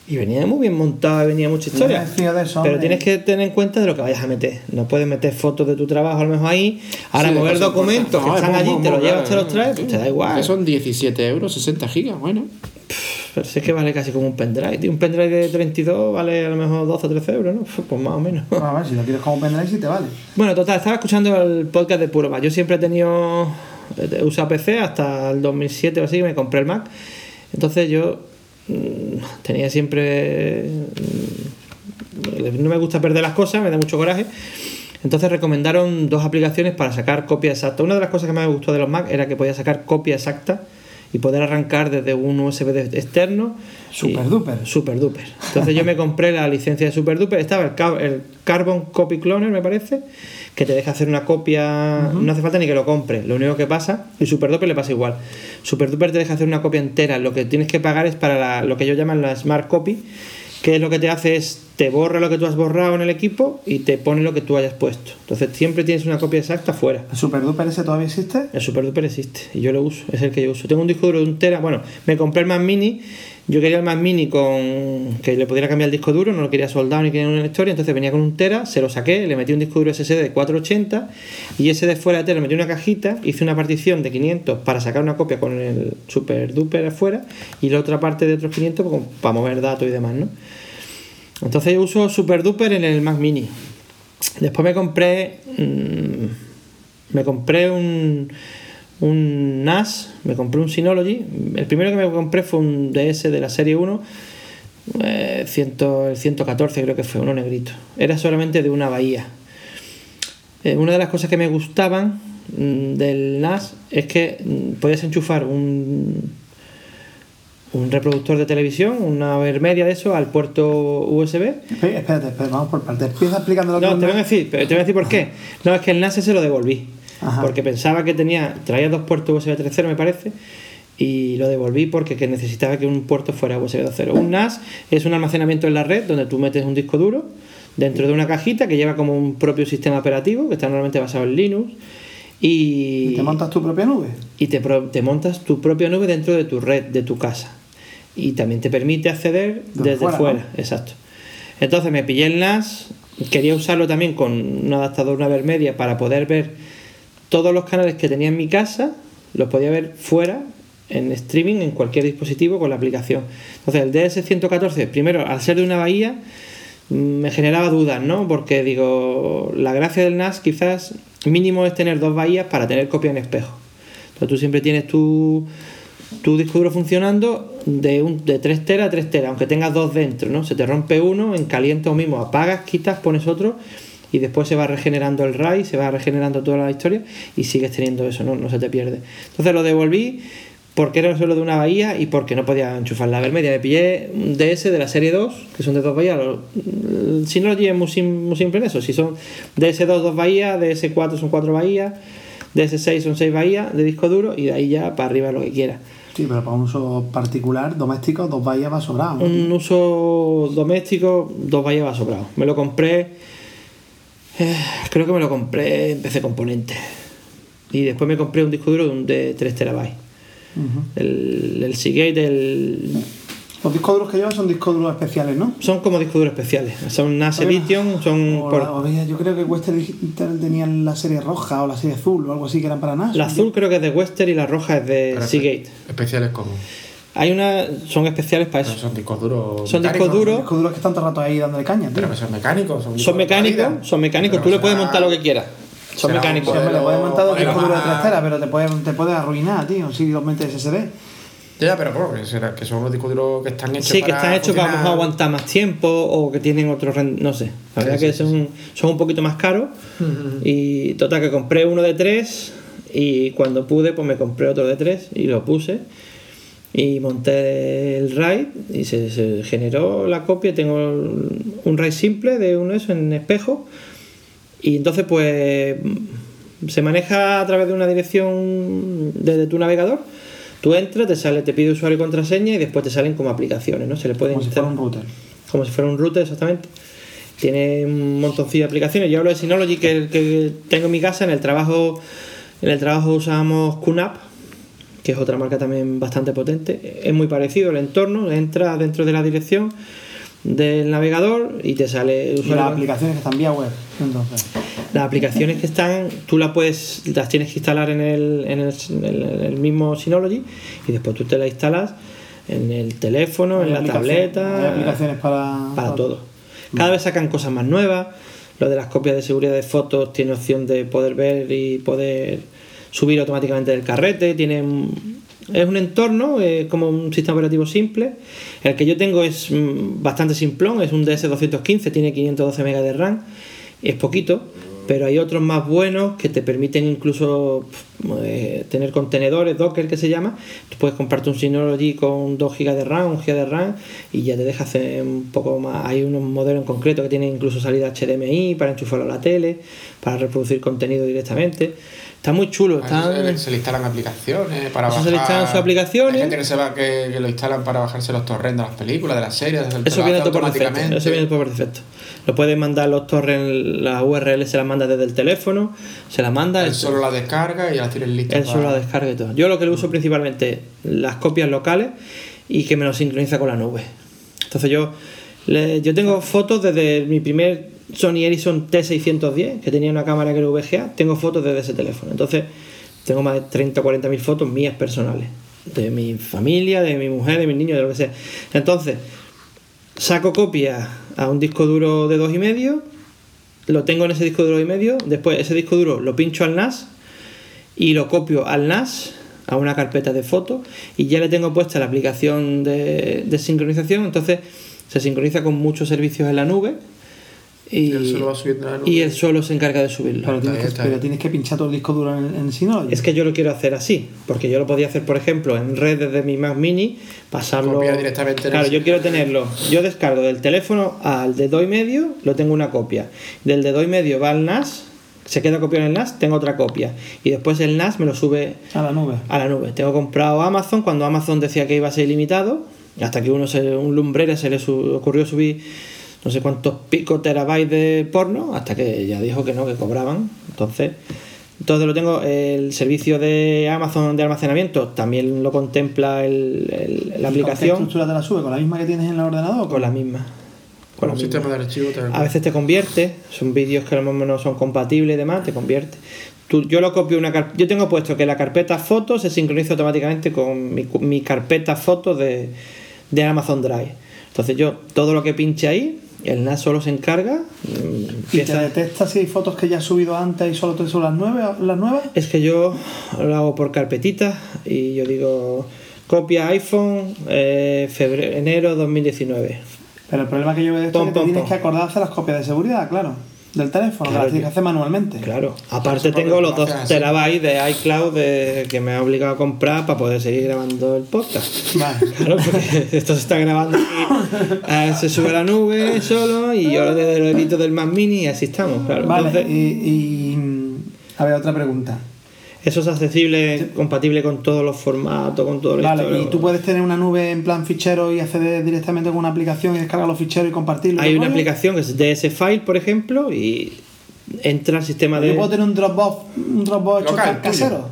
Y venía muy bien montado, y venía mucha historia. de eso, Pero tienes que tener en cuenta de lo que vayas a meter. No puedes meter fotos de tu trabajo a lo mejor ahí, ahora Sí, mover documentos que están allí, es te los muy llevas, te los bueno, traes, sí. pues te da igual. Que son 17 euros, 60 gigas, bueno. Pero si es que vale casi como un pendrive, tío. Un pendrive de 32 vale a lo mejor 12 o 13 euros, ¿no? Pues más o menos. A ver, si lo quieres como pendrive, sí te vale. Bueno, total, estaba escuchando el podcast de Puro Mac. Yo siempre he tenido. He usado PC hasta el 2007 o así, que me compré el Mac. Entonces yo tenía siempre. mm, no me gusta perder las cosas, me da mucho coraje. Entonces recomendaron dos aplicaciones para sacar copia exacta. Una de las cosas que más me gustó de los Mac era que podía sacar copia exacta y poder arrancar desde un USB externo. Super y- duper. Super duper. Entonces yo me compré la licencia de Super duper. Estaba el, ca- el Carbon Copy Cloner, me parece, que te deja hacer una copia. No hace falta ni que lo compres. Lo único que pasa, y Super duper le pasa igual. Super duper te deja hacer una copia entera. Lo que tienes que pagar es para la- lo que ellos llaman la Smart Copy, que lo que te hace es te borra lo que tú has borrado en el equipo y te pone lo que tú hayas puesto. Entonces siempre tienes una copia exacta fuera. ¿El Super Duper ese todavía existe? El Super Duper existe y yo lo uso, es el que yo uso. Tengo un disco duro de un tera, bueno, me compré el Mac Mini, yo quería el Mac Mini con que le pudiera cambiar el disco duro, no lo quería soldado ni quería una historia, entonces venía con un tera, se lo saqué, le metí un disco duro SSD de 480 y ese de fuera de tera le metí una cajita, hice una partición de 500 para sacar una copia con el Super Duper afuera y la otra parte de otros 500 pues, para mover datos y demás, ¿no? Entonces yo uso Super Duper en el Mac Mini. Después me compré. mmm, me compré un, un NAS, me compré un Synology. El primero que me compré fue un DS de la serie 1, eh, 100 el 114 creo que fue, uno negrito. Era solamente de una bahía. Eh, una de las cosas que me gustaban mm, del NAS es que mm, podías enchufar un, un reproductor de televisión, una media de eso, al puerto USB. Espérate, espérate, espérate, vamos por partes. Empieza explicando lo que No, te voy a decir, te voy a decir por qué. No, es que el NAS se lo devolví. Ajá. Porque pensaba que tenía, traía dos puertos USB 3.0 me parece, y lo devolví porque que necesitaba que un puerto fuera USB 2.0. Un NAS es un almacenamiento en la red donde tú metes un disco duro dentro de una cajita que lleva como un propio sistema operativo que está normalmente basado en Linux y, ¿Y te montas tu propia nube? y te, te montas tu propia nube dentro de tu red, de tu casa. Y también te permite acceder Desde desde fuera, fuera, ¿no? exacto. Entonces me pillé el NAS, quería usarlo también con un adaptador, una Vermedia, para poder ver todos los canales que tenía en mi casa, los podía ver fuera, en streaming, en cualquier dispositivo con la aplicación. Entonces el DS114, primero, al ser de una bahía, mm, me generaba dudas, ¿no? Porque digo, la gracia del NAS quizás mínimo es tener dos bahías para tener copia en espejo. Entonces tú siempre tienes tu, tu disco duro funcionando de, un, de 3 tera a 3 tera, aunque tengas dos dentro, ¿no? Se te rompe uno, en caliente o mismo, apagas, quitas, pones otro y después se va regenerando el RAID, se va regenerando toda la historia y sigues teniendo eso, no, no se te pierde. Entonces lo devolví porque era solo de una bahía y porque no podía enchufar la Vermedia. Me pillé un DS de la serie 2, que son de dos bahías. Lo- el Synology es muy, muy simple en eso. Si son DS2, dos bahías, DS4 son cuatro bahías, DS6 son seis bahías de disco duro y de ahí ya para arriba lo que quieras. Sí, pero para un uso particular, doméstico, dos bahías va sobrado. ¿no? Un uso doméstico, dos bahías va sobrado. Me lo compré, eh, creo que me lo compré en PC Componente. Y después me compré un disco duro de, un- de 3 terabytes. Ujú. El, el Seagate, el, Los discos duros que llevan son discos duros especiales, ¿no? son como discos duros especiales. Son NAS Edition, son por- la- yo creo que Western Digital tenían la serie roja o la serie azul o algo así que eran para NAS. la azul creo que es de Western y la roja es de Pero Seagate. Especiales como. Hay una, son especiales para Pero eso. son discos duros. Son mecánicos, discos duros. discos duros que están todo el rato ahí dándole caña, tío. Pero que son mecánicos. Son, Son mecánicos, son mecánicos. Pero Tú le puedes montar lo que quieras. Son será mecánicos. Sí, hombre, le modelo- puedes montar dos modelo discos duros de más- 3 teras, pero te puede, te puede arruinar, tío, si los metes SSD. Ya, pero bueno, que, será- que son unos discos duros que están hechos Sí, que para están hechos a lo mejor funcionar- aguantar más tiempo o que tienen otro no sé. La verdad Sí, que sí, son, son un poquito más caros. Y total que compré uno de tres y cuando pude pues me compré otro de tres y lo puse y monté el RAID y se, se generó la copia. Tengo un RAID simple de uno de esos en espejo y entonces pues se maneja a través de una dirección desde tu navegador. Tú entras, te sale, te pide usuario y contraseña y después te salen como aplicaciones, ¿no? Se le pueden Como si fuera instalar- un router. como si fuera un router exactamente. Tiene un montoncillo de aplicaciones. Yo hablo de Synology que, tengo en mi casa. En el trabajo, en el trabajo usamos QNAP, que es otra marca también bastante potente. Es muy parecido el entorno. Entra dentro de la dirección del navegador y te sale Y usuario. las aplicaciones que están vía web. Entonces, Las aplicaciones que están, tú las puedes, las tienes que instalar en el, en el, en el mismo Synology y después tú te las instalas en el teléfono, en la tableta, Hay aplicaciones para. para todo. Cada vez sacan cosas más nuevas. Lo de las copias de seguridad de fotos tiene opción de poder ver y poder subir automáticamente del carrete. Tiene un- es un entorno eh, como un sistema operativo simple. El que yo tengo es mm, bastante simplón, es un DS215, tiene 512 MB de RAM, es poquito, pero hay otros más buenos que te permiten incluso eh, tener contenedores, Docker que se llama, tú puedes comprarte un Synology con 2 GB de RAM, 1 GB de RAM y ya te deja hacer un poco más. Hay unos modelos en concreto que tienen incluso salida HDMI para enchufarlo a la tele, para reproducir contenido directamente. Está muy chulo. Está... Se, le instalan aplicaciones para Eso bajar. se le instalan sus aplicaciones. Hay gente que, se va, que, que lo instalan para bajarse los torrents de las películas, de las series, Eso viene por defecto. Eso viene por defecto. Lo puedes mandar los torrents, las URL se las manda desde el teléfono, se las manda. Él solo la descarga y las tienes listas. Él solo la descarga y todo. Yo lo que le uso principalmente las copias locales y que me lo sincroniza con la nube. Entonces yo, le- yo tengo fotos desde mi primer Sony Ericsson T610, que tenía una cámara que era VGA, tengo fotos desde ese teléfono. Entonces tengo más de 30 o 40 mil fotos mías personales. De mi familia, de mi mujer, de mis niños, de lo que sea. Entonces, saco copias a un disco duro de 2,5, lo tengo en ese disco duro de 2,5, después ese disco duro lo pincho al NAS y lo copio al NAS a una carpeta de fotos y ya le tengo puesta la aplicación de, de sincronización, entonces se sincroniza con muchos servicios en la nube y, Y él solo va subiendo a la nube. y él solo se encarga de subirlo. Pero tienes, que, pero tienes que pinchar todo el disco duro en, en Synology. Es que yo lo quiero hacer así, porque yo lo podía hacer, por ejemplo, en red desde mi Mac Mini, pasarlo. Copiar directamente en el Claro, yo quiero tenerlo. Yo descargo del teléfono al de 2,5, lo tengo una copia. Del de 2,5 va al NAS, se queda copiado en el NAS, tengo otra copia. Y después el NAS me lo sube a la nube. a la nube. Tengo comprado Amazon cuando Amazon decía que iba a ser ilimitado, hasta que uno se, un lumbrera se le su- ocurrió subir no sé cuántos pico terabytes de porno, hasta que ya dijo que no, que cobraban. Entonces, entonces lo tengo, el servicio de Amazon de almacenamiento también lo contempla el- el- la ¿Y ¿Con qué aplicación estructura te la sube? ¿Con la misma que tienes en el ordenador? con la misma. Con Con la un misma. sistema de archivo te A veces te convierte, son vídeos que a lo mejor no son compatibles y demás, te convierte. Tú- yo lo copio una car- yo tengo puesto que la carpeta fotos se sincroniza automáticamente con mi, mi carpeta fotos de, de Amazon Drive. Entonces yo todo lo que pinche ahí, el NAS solo se encarga. mm, ¿Y te detecta si hay fotos que ya has subido antes y solo te suben las, nueve, las nuevas? es que yo lo hago por carpetitas y yo digo copia iPhone eh, febrero, enero 2019. Pero el problema que yo veo es que pom, tienes pom. que acordar de hacer las copias de seguridad, claro, del teléfono, que Claro, las tienes que hacer manualmente. Claro, aparte tengo que los lo 2 hacen así. terabytes de iCloud de- que me ha obligado a comprar para poder seguir grabando el podcast. Vale. Claro, porque esto se está grabando aquí, eh, se sube a la nube solo y yo lo edito del Mac Mini y así estamos, claro. Vale, Entonces, y, y, mm, A ver, otra pregunta. Eso es accesible, compatible con todos los formatos, con todo lo Vale, y tú puedes tener una nube en plan fichero y acceder directamente con una aplicación y descargar los ficheros y compartirlos. Hay ¿no? una aplicación que es DS File, por ejemplo, y entra al sistema Yo puedo de tener un Dropbox, un Dropbox Local, ca- casero.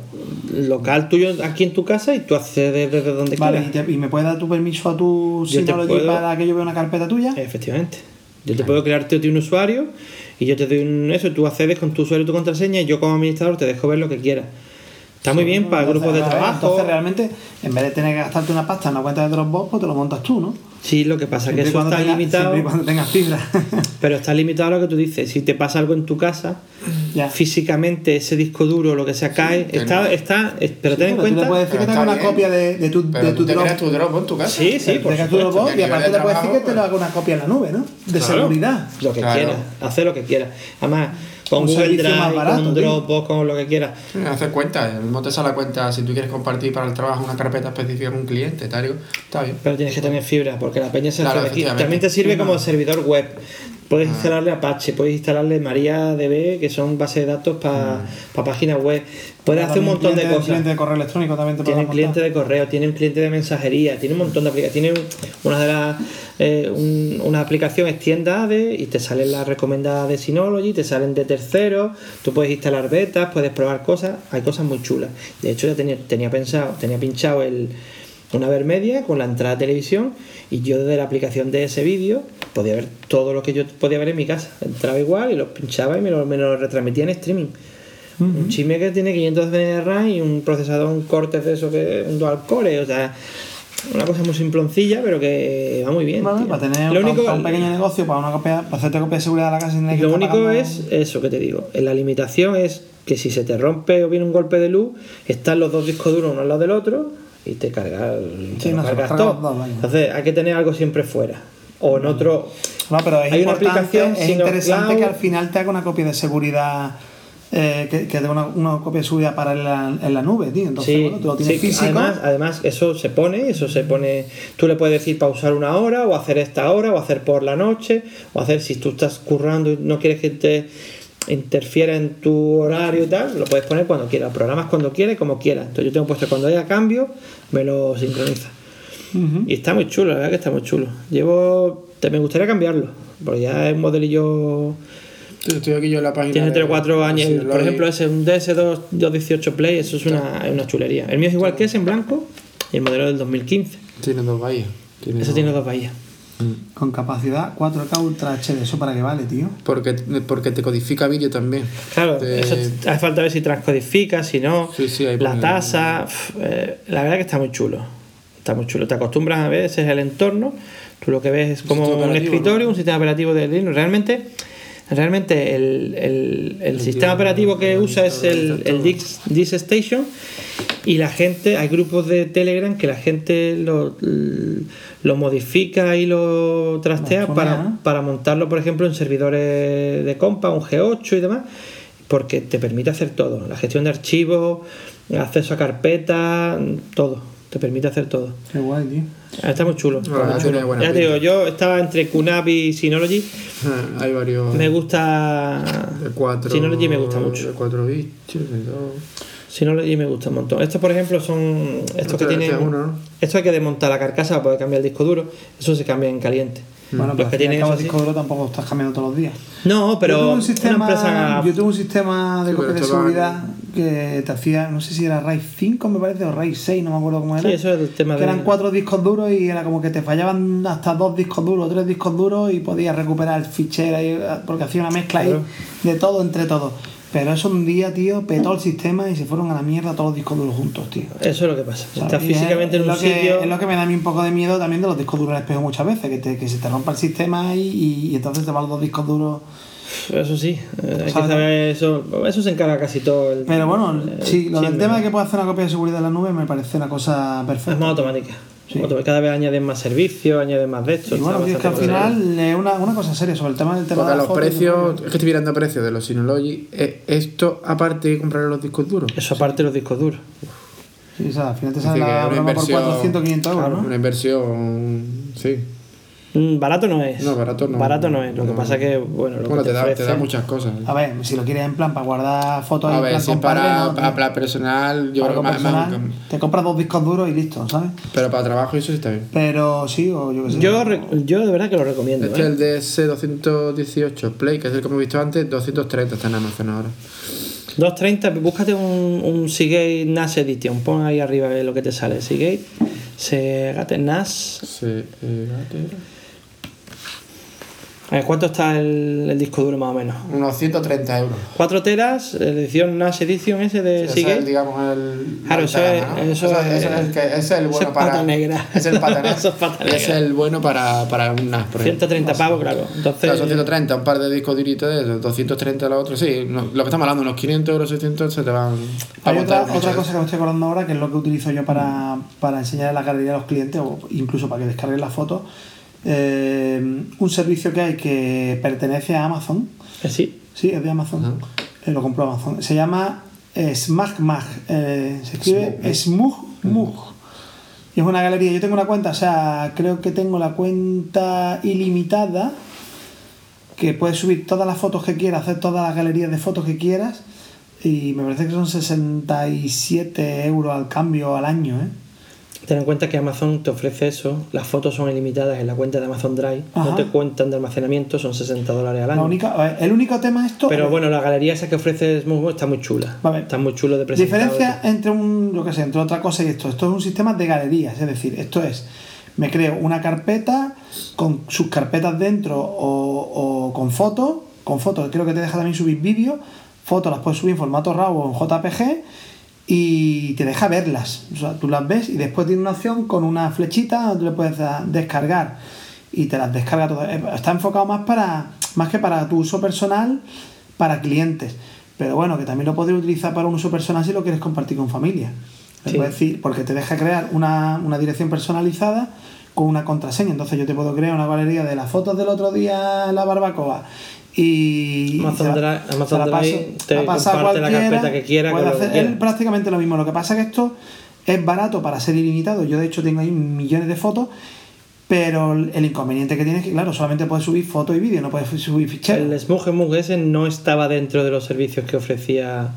local tuyo aquí en tu casa y tú accedes desde donde Vale, y, quieras. te- y me puedes dar tu permiso a tu Yo te Synology puedo- para que yo vea una carpeta tuya. Efectivamente. Yo te puedo crearte un usuario y yo te doy un eso, tú accedes con tu usuario y tu contraseña y yo como administrador te dejo ver lo que quieras. Está muy bien para Entonces, grupos de trabajo. Entonces, realmente, en vez de tener que gastarte una pasta en una cuenta de Dropbox, pues te lo montas tú, ¿no? Sí, lo que pasa es que eso está limitado. Siempre y cuando tengas fibra. Pero está limitado a lo que tú dices. Si te pasa algo en tu casa, Ya. físicamente ese disco duro, lo que sea, cae. está, está, es- pero ten en Pero tú le cuenta. puedes decir que te haga una bien. copia de, de tu, Pero de tú tu te Dropbox. tu Dropbox en tu casa. Sí, sí, Te por creas tu supuesto. Dropbox Y aparte le puedes decir de que te lo haga una copia en la nube, ¿no? De seguridad. Lo que quieras, hacer lo que quieras. Además, con Un Google servicio Drive, más barato, con. Dropbox, con lo que quieras. Sí, Hacer cuenta, el mismo te sale la cuenta si tú quieres compartir para el trabajo una carpeta específica con un cliente, tal, está bien. Pero tienes que tener fibra, porque la peña se Claro, hace. También te sirve Sí, como no. servidor web. Puedes instalarle Apache, puedes instalarle MariaDB, que son bases de datos para páginas web. Puedes hacer un montón de cosas. cliente de correo electrónico también te Tiene un cliente de correo, tiene un cliente de mensajería, tiene un montón de aplicaciones. Tiene un- una de las eh, un- una aplicación es tienda ADE y te salen las recomendadas de Synology, te salen de terceros, tú puedes instalar betas, puedes probar cosas, hay cosas muy chulas. De hecho, ya tenía, tenía pensado, tenía pinchado el una Vermedia con la entrada de televisión y yo desde la aplicación de ese vídeo podía ver todo lo que yo podía ver en mi casa. Entraba igual y lo pinchaba y me lo, me lo retransmitía en streaming. Un chisme que tiene 500 de RAM y un procesador, un Cortex de eso que un dual core, o sea, una cosa muy simploncilla, pero que va muy bien. Tío. para tener lo para- único, para un pequeño negocio, para, una copia, para hacerte copia de seguridad de la casa que lo único es eso que te digo. La limitación es que si se te rompe o viene un golpe de luz, están los dos discos duros uno al lado del otro y te cargas, te Sí, lo no, cargas todo. dos. Entonces hay que tener algo siempre fuera. O en otro. No, pero es Hay una aplicación, es interesante cloud. que al final te haga una copia de seguridad eh, que, que tenga una, una copia subida para en la, en la nube, tío. Entonces, Sí, bueno, tú lo tienes sí, físico. Además, además, eso se pone, eso se pone. Tú le puedes decir pausar una hora, o hacer esta hora, o hacer por la noche, o hacer si tú estás currando y no quieres que te interfiera en tu horario y tal, lo puedes poner cuando quieras, programas cuando quieras y como quieras. Entonces yo tengo puesto cuando haya cambio, me lo sincroniza. Y está muy chulo, la verdad que está muy chulo. Llevo. Te, me gustaría cambiarlo, porque ya es un modelillo. Estoy aquí yo en la página. Tiene de- 3 o 4 años. sí, por lo ejemplo, ese un DS2 218 Play, eso es una, una chulería. El mío es igual que ese en blanco y el modelo del 2015. Tiene dos bahías. Tiene Eso dos- tiene dos bahías. Mm. Con capacidad 4K Ultra HD, ¿eso para qué vale, tío? Porque, porque te codifica vídeo también. Claro, Te- eso hace falta ver si transcodifica, si no, Sí, sí, ahí la tasa. pf, eh, la verdad que está muy chulo. Está muy chulo. Te acostumbras a ver, ese es el entorno. Tú lo que ves es como un escritorio, ¿no? un sistema operativo de Linux. Realmente, realmente el, el- el sistema operativo que usa es el, el Dix Station. Y la gente, hay grupos de Telegram que la gente lo, lo modifica y lo trastea para, ¿no? para montarlo, por ejemplo, en servidores de compa, un G8 y demás, porque te permite hacer todo, la gestión de archivos, acceso a carpetas, todo, te permite hacer todo. Qué guay, tío. Está muy chulo. está muy chulo. Ya te digo, yo estaba entre QNAP y Synology, Ah, Hay varios. me gusta De 4. Synology me gusta mucho. De 4 bits, de 2. Synology me gusta un montón. Estos, por ejemplo, son estos que tienen este es uno, ¿no? esto hay que desmontar la carcasa para poder cambiar el disco duro, eso se cambia en caliente. Bueno, Los pero que tienen el disco duro tampoco estás cambiando todos los días. No, pero yo tuve un sistema, empresa yo tuve un sistema de Sí, de seguridad que te hacía, no sé si era RAID 5 me parece o RAID 6, no me acuerdo cómo era. Sí, eso es el tema que de eran cuatro discos duros y era como que te fallaban hasta dos discos duros, tres discos duros y podías recuperar el fichero ahí, porque hacía una mezcla ahí de todo entre todos. Pero eso un día, tío, petó el sistema y se fueron a la mierda todos los discos duros juntos, tío. Eso es lo que pasa. ¿sabes? Estás es- físicamente en es un que- sitio. Es lo que me da a mí un poco de miedo también de los discos duros al espejo muchas veces, que, te- que se te rompa el sistema y, y, y entonces te van los dos discos duros. Eso sí, eh, hay que ¿Sabes? saber eso. Eso se encarga casi todo. El, Pero bueno, el- sí, lo del tema de que puedas hacer una copia de seguridad en la nube me parece una cosa Es perfecta. más automática. Sí. Cada vez añaden más servicios, añaden más de estos. Y bueno, es que al final es una, una cosa seria sobre el tema del tema Porque de los precios, es que estoy mirando precios de los Synology. eh, Esto, aparte de comprar los discos duros. Eso aparte de los discos duros. Sí, o sea, al final te sale la una broma por inversión- 400, 500 euros, ¿no? Una inversión, sí. Mm, Barato no es. No, barato no. Barato no es. Lo que pasa que, bueno, lo Bueno, que te da, te da ofrece- muchas cosas. A ver, si lo quieres en plan para guardar fotos A en ver, plan si es para, ¿no? para, para personal, yo Para creo que más, te compras dos discos duros y listo, ¿sabes? Pero para trabajo eso sí está bien. Pero sí, o yo qué sé. Yo, de verdad que lo recomiendo. Este es ¿eh? el DS218 Play, que es el que hemos visto antes, 230 está en Amazon ahora. 230, búscate un, un Seagate NAS Edition. Pon ahí arriba lo que te sale. Seagate, Seagate NAS. Eh, ¿cuánto está el, el disco duro más o menos? unos 130 euros. 4 teras, edición NAS Edition ese de Ese es, Seagate. digamos, el. Claro, la eso es- eso Eso- es- ese es el que- es el bueno es para. pata negra. Es el pata negra. Eso es pata negra. Es el bueno para, para un NAS, por ejemplo. 130 pavos, claro. Entonces, Claro, son 130, un par de discos duritos de esos, 230 los otros, sí, no, lo que estamos hablando, unos 500 euros, 600 se te van a Hay otra, otra cosa que me estoy acordando ahora, que es lo que utilizo yo para, para enseñar en la galería a los clientes o incluso para que descarguen las fotos. Eh, un servicio que hay que pertenece a Amazon. eh, sí. Sí, es de Amazon. Eh, lo compró Amazon. Se llama SmagMag. eh, se escribe SmugMug. Y es una galería. Yo tengo una cuenta, o sea, creo que tengo la cuenta ilimitada. Que puedes subir todas las fotos que quieras, hacer todas las galerías de fotos que quieras. Y me parece que son 67 euros al cambio al año, ¿eh? Ten en cuenta que Amazon te ofrece eso. Las fotos son ilimitadas en la cuenta de Amazon Drive. No te cuentan de almacenamiento, son 60 dólares al La año. única, el único tema es esto. Pero bueno, la galería esa que ofrece Smooth está muy chula. Vale. Está muy chulo de presentar. Diferencia entre un, yo qué sé, entre otra cosa y esto. Esto es un sistema de galerías, es decir, esto es, me creo una carpeta con sus carpetas dentro o, o con fotos, con fotos, creo que te deja también subir vídeos, fotos las puedes subir en formato RAW o en JPG y te deja verlas. O sea, tú las ves y después tiene una opción con una flechita donde tú le puedes descargar y te las descarga todas. Eh, Está enfocado más para más que para tu uso personal, para clientes. Pero bueno, que también lo puedes utilizar para un uso personal si lo quieres compartir con familia. Sí. decir, porque te deja crear una, una dirección personalizada con una contraseña. Entonces yo te puedo crear una galería de las fotos del otro día en la barbacoa y Amazon se la- Drive- se Amazon la Drive te la comparte la carpeta que quiera puede que hacer- es prácticamente lo mismo. Lo que pasa es que esto es barato para ser ilimitado. Yo, de hecho, tengo ahí millones de fotos, pero el inconveniente que tiene es que, claro, solamente puedes subir fotos y vídeos, no puedes subir ficheros. El Smug Mug ese no estaba dentro de los servicios que ofrecía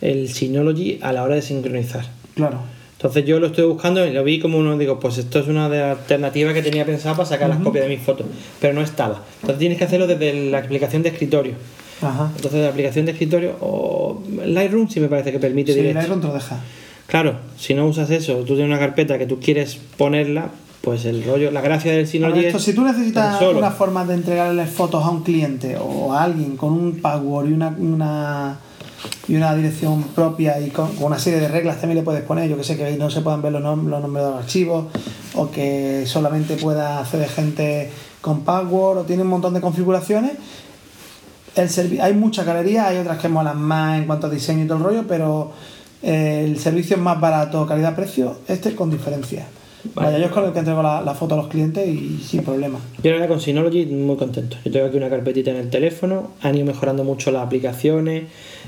el Synology a la hora de sincronizar. Claro. Entonces yo lo estoy buscando y lo vi como uno, digo, pues esto es una de las alternativas que tenía pensada para sacar las copias de mis fotos, pero no estaba. Entonces tienes que hacerlo desde la aplicación de escritorio. Ajá. Entonces la aplicación de escritorio o Lightroom sí me parece que permite Sí, directo. Iron te lo deja. Claro, si no usas eso, tú tienes una carpeta que tú quieres ponerla, pues el rollo, la gracia del Synology esto, es si tú necesitas una forma de entregarle fotos a un cliente o a alguien con un password y una, una, y una dirección propia y con, una serie de reglas también le puedes poner, yo que sé, que no se puedan ver los, los nombres de los archivos o que solamente pueda acceder gente con password o tiene un montón de configuraciones. El hay muchas galerías, hay otras que molan más en cuanto a diseño y todo el rollo, pero eh, el servicio es más barato calidad-precio, este con diferencia. Vaya, yo es con el que entrego la, la foto a los clientes y sin problema. Yo verdad con Synology muy contento. Yo tengo aquí una carpetita en el teléfono, han ido mejorando mucho las aplicaciones,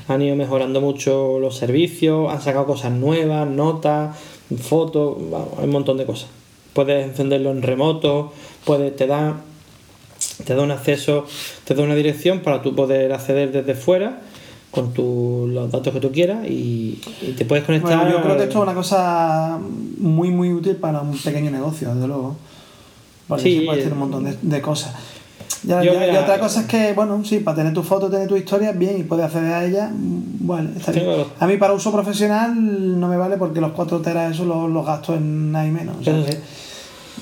han ido mejorando mucho los servicios, han sacado cosas nuevas, notas, fotos, un montón de cosas. Puedes encenderlo en remoto, puedes, te da, te da un acceso, te da una dirección para tú poder acceder desde fuera con tu- los datos que tú quieras y, y te puedes conectar. Bueno, yo creo que esto es una cosa muy, muy útil para un pequeño negocio, desde luego. Porque Sí, eh, tener un montón de, de cosas. Ya, yo ya- mira, y otra cosa es que, bueno, sí, para tener tu foto, tener tu historia, bien, y puedes acceder a ella, bueno, está bien. Los- A mí para uso profesional no me vale porque los 4 teras eso los, los gasto en nada y menos. sí.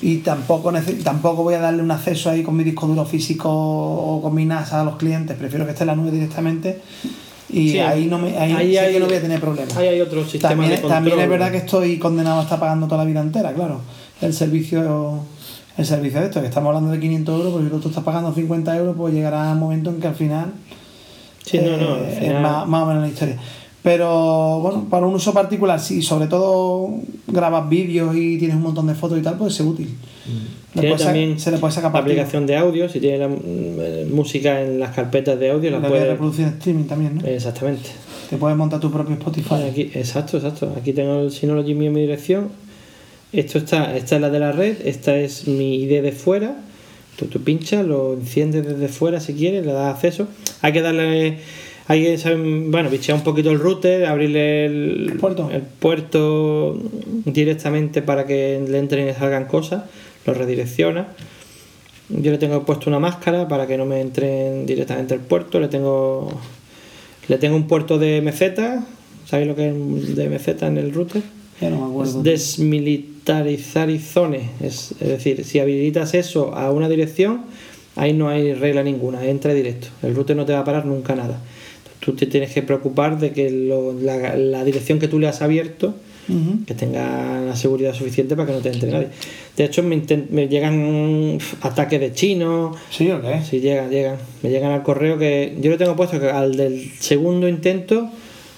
y tampoco, tampoco voy a darle un acceso ahí con mi disco duro físico o con mi NASA a los clientes, prefiero que esté en la nube directamente y Sí, ahí no me ahí, ahí sé hay- que no voy a tener problemas. Ahí hay otro sistema También, de es- control. también es verdad que estoy condenado a estar pagando toda la vida entera, claro. El servicio el servicio de esto, que estamos hablando de 500 euros, pues si tú estás pagando 50 euros, pues llegará un momento en que al final, Sí, no, no, al eh, final- es más, más o menos la historia. Pero bueno, para un uso particular, si sobre todo grabas vídeos y tienes un montón de fotos y tal, pues es útil. Tiene sa- también se le puede sacar partido. aplicación de audio, si tiene la, mm, música en las carpetas de audio, la La puedes puede... Eh, reproducir en streaming también, ¿no? Exactamente. Te puedes montar tu propio Spotify. Aquí, exacto, exacto. Aquí tengo el Synology mío en mi dirección. Esto está, esta es la de la red, esta es mi ID de fuera. Tú, tú pinchas, lo enciendes desde fuera si quieres, le das acceso. Hay que darle, hay que saber, bueno, bichear un poquito el router, abrirle el, Puerto. el puerto directamente para que le entren y salgan cosas, lo redirecciona. Yo le tengo puesto una máscara para que no me entren directamente al puerto. Le tengo le tengo un puerto de MZ. ¿Sabéis lo que es de MZ en el router? Ya no me acuerdo. Es desmilitarizar zone. Es, es decir, si habilitas eso a una dirección, ahí no hay regla ninguna, entra directo. El router no te va a parar nunca nada. Tú te tienes que preocupar de que lo- la, la dirección que tú le has abierto Que tenga la seguridad suficiente para que no te entre nadie. De hecho, me, me llegan ataques de chinos. ¿Sí o qué? Sí, llegan, llegan. Me llegan al correo que yo le tengo puesto que al del segundo intento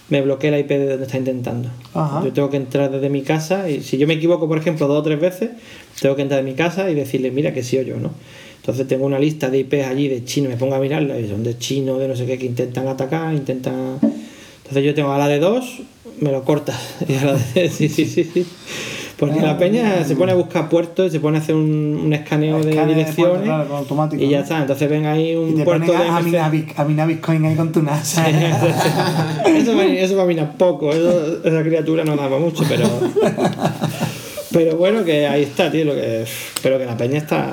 me bloquea la IP de donde está intentando. Ajá. Yo tengo que entrar desde mi casa y si yo me equivoco, por ejemplo, dos o tres veces, tengo que entrar de mi casa y decirle, mira que sí o yo, ¿no? Entonces tengo una lista de IPs allí de chino, me pongo a mirarla y son de chino, de no sé qué, que intentan atacar, intentan... Entonces yo tengo a la de dos, me lo corta. Y a la de... sí, sí, sí, sí. Porque la peña se pone a buscar puertos, se pone a hacer un, un escaneo de Escáner de direcciones puerto, claro, automático, y ya está. Entonces ven ahí Y un te puerto de a, a, MC. minar, Bit- a minar Bitcoin ahí con tu NASA. eso, va, eso va a minar poco, eso- esa criatura no daba mucho, pero. Pero bueno, que ahí está, tío, lo que. Pero que la peña está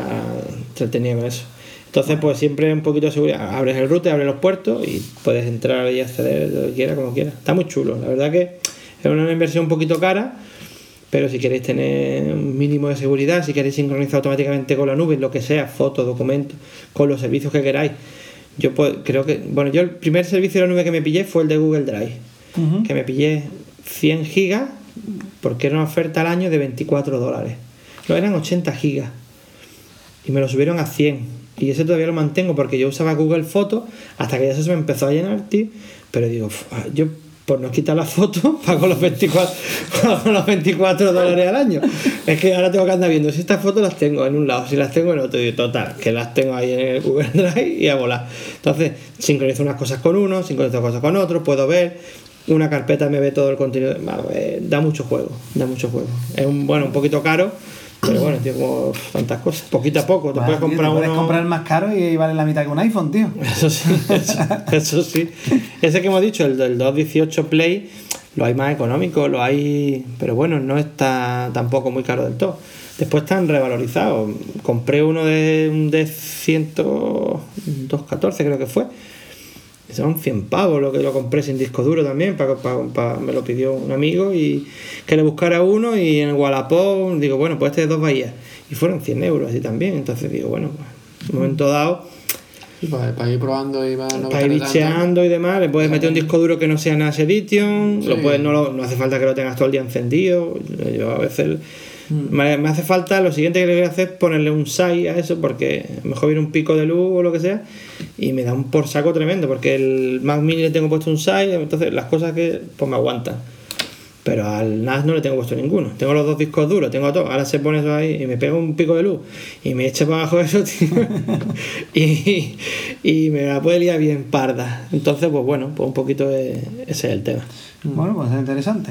entretenida con eso. Entonces, pues siempre un poquito de seguridad. Abres el router, abres los puertos y puedes entrar y acceder lo que quieras, como quieras. Está muy chulo. La verdad que es una inversión un poquito cara, pero si queréis tener un mínimo de seguridad, si queréis sincronizar automáticamente con la nube, lo que sea, fotos, documentos, con los servicios que queráis. Yo pues, creo que, bueno, yo el primer servicio de la nube que me pillé fue el de Google Drive, que me pillé 100 gigas porque era una oferta al año de 24 dólares. No, eran 80 gigas y me lo subieron a 100. Y ese todavía lo mantengo porque yo usaba Google Fotos hasta que ya se me empezó a llenar, tío. Pero digo, "Uf, ah, yo Pues nos quita la foto, pago los 24, pago los 24 dólares al año. Es que ahora tengo que andar viendo si estas fotos las tengo en un lado, si las tengo en otro. Y total, que las tengo ahí en el Google Drive y a volar. Entonces, sincronizo unas cosas con uno, sincronizo cosas con otro, puedo ver. Una carpeta me ve todo el contenido. Eh, da mucho juego, da mucho juego. Es un, bueno, un poquito caro, pero bueno, tío, como tantas cosas. Poquito a poco, te Vale, puedes tío, comprar te puedes uno. comprar el más caro y vale la mitad que un iPhone, tío. Eso sí, eso, eso sí. Ese que hemos dicho, el del 218 Play, lo hay más económico, lo hay. Pero bueno, no está tampoco muy caro del todo. Después están revalorizados. Compré uno de un de 114, creo que fue. Son 100 pavos lo que lo compré sin disco duro también. Pa, pa- pa- me lo pidió un amigo y que le buscara uno. Y en el Wallapop digo, bueno, pues este de dos bahías. Y fueron 100 euros así también. Entonces digo, bueno, pues, en un momento dado Sí, para, para ir probando y para no para ir bicheando y demás, le puedes meter un disco duro que no sea NAS Edition, lo puedes, no, lo- no hace falta que lo tengas todo el día encendido. Yo a veces Me, hace falta, lo siguiente que le voy a hacer es ponerle un SAI a eso, porque mejor viene un pico de luz o lo que sea, y me da un por saco tremendo, porque el Mac Mini le tengo puesto un SAI, entonces las cosas que pues me aguantan. Pero al NAS no le tengo puesto ninguno. Tengo los dos discos duros, tengo todo. Ahora se pone eso ahí y me pega un pico de luz y me echa para abajo eso, y, y me la puede liar bien parda. Entonces, pues bueno, pues un poquito de- ese es el tema. Bueno, pues es interesante.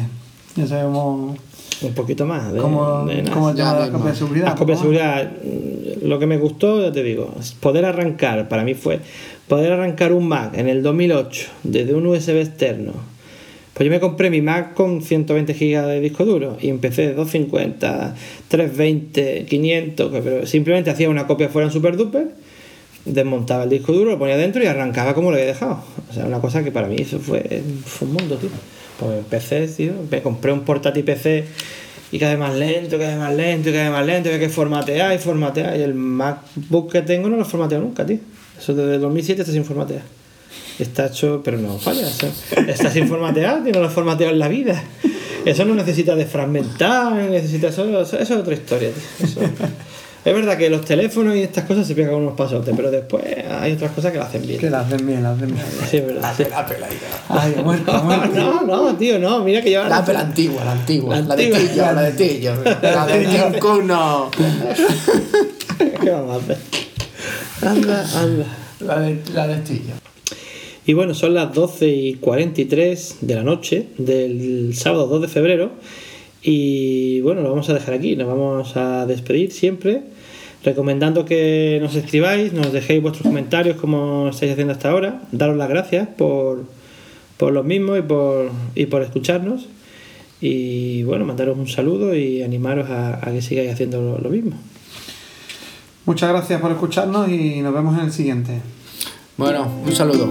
Ya sabemos Un poquito más de, cómo, de cómo Ya de la mismo. copia de seguridad. Las copias de seguridad, lo que me gustó, ya te digo, poder arrancar, para mí fue poder arrancar un Mac en el 2008 desde un USB externo. Pues yo me compré mi Mac con 120 GB de disco duro y empecé de 250, 320, 500, que- pero simplemente hacía una copia fuera en Super Duper, desmontaba el disco duro, lo ponía dentro y arrancaba como lo había dejado. O sea, una cosa que para mí eso fue, fue un mundo, tío. Pues empecé, tío, me compré un portátil PC y cada vez más lento, cada vez más lento, cada vez más lento, había que formatear y formatear. Y el MacBook que tengo no lo formateo nunca, tío. Eso desde el 2007 está sin formatear. Está hecho, pero no falla. Está sin formatear, tío, no lo he formateado en la vida. Eso no necesita desfragmentar, necesita eso, eso, eso es otra historia, tío. Eso- Es verdad que los teléfonos y estas cosas se pegan unos pasotes, pero después hay otras cosas que lo hacen bien. Que las den bien, las den bien. Sí, es verdad. sí. La peladita. Ay, muerto, No, muerto. no, no, tío, no, mira que yo La pela antigua, la antigua. La La, de. Tillo, la de Tillo. La de Ninguno. ¿Qué vamos a hacer? Anda, anda. La de, la de Tillo. Y bueno, son las 12 y 43 de la noche del sábado 2 de febrero. Y bueno, lo vamos a dejar aquí. Nos vamos a despedir siempre. Recomendando que nos escribáis, nos dejéis vuestros comentarios como estáis haciendo hasta ahora. Daros las gracias por, por los mismos y por, y por escucharnos. Y bueno, mandaros un saludo y animaros a, a que sigáis haciendo lo- lo mismo. Muchas gracias por escucharnos y nos vemos en el siguiente. Bueno, un saludo.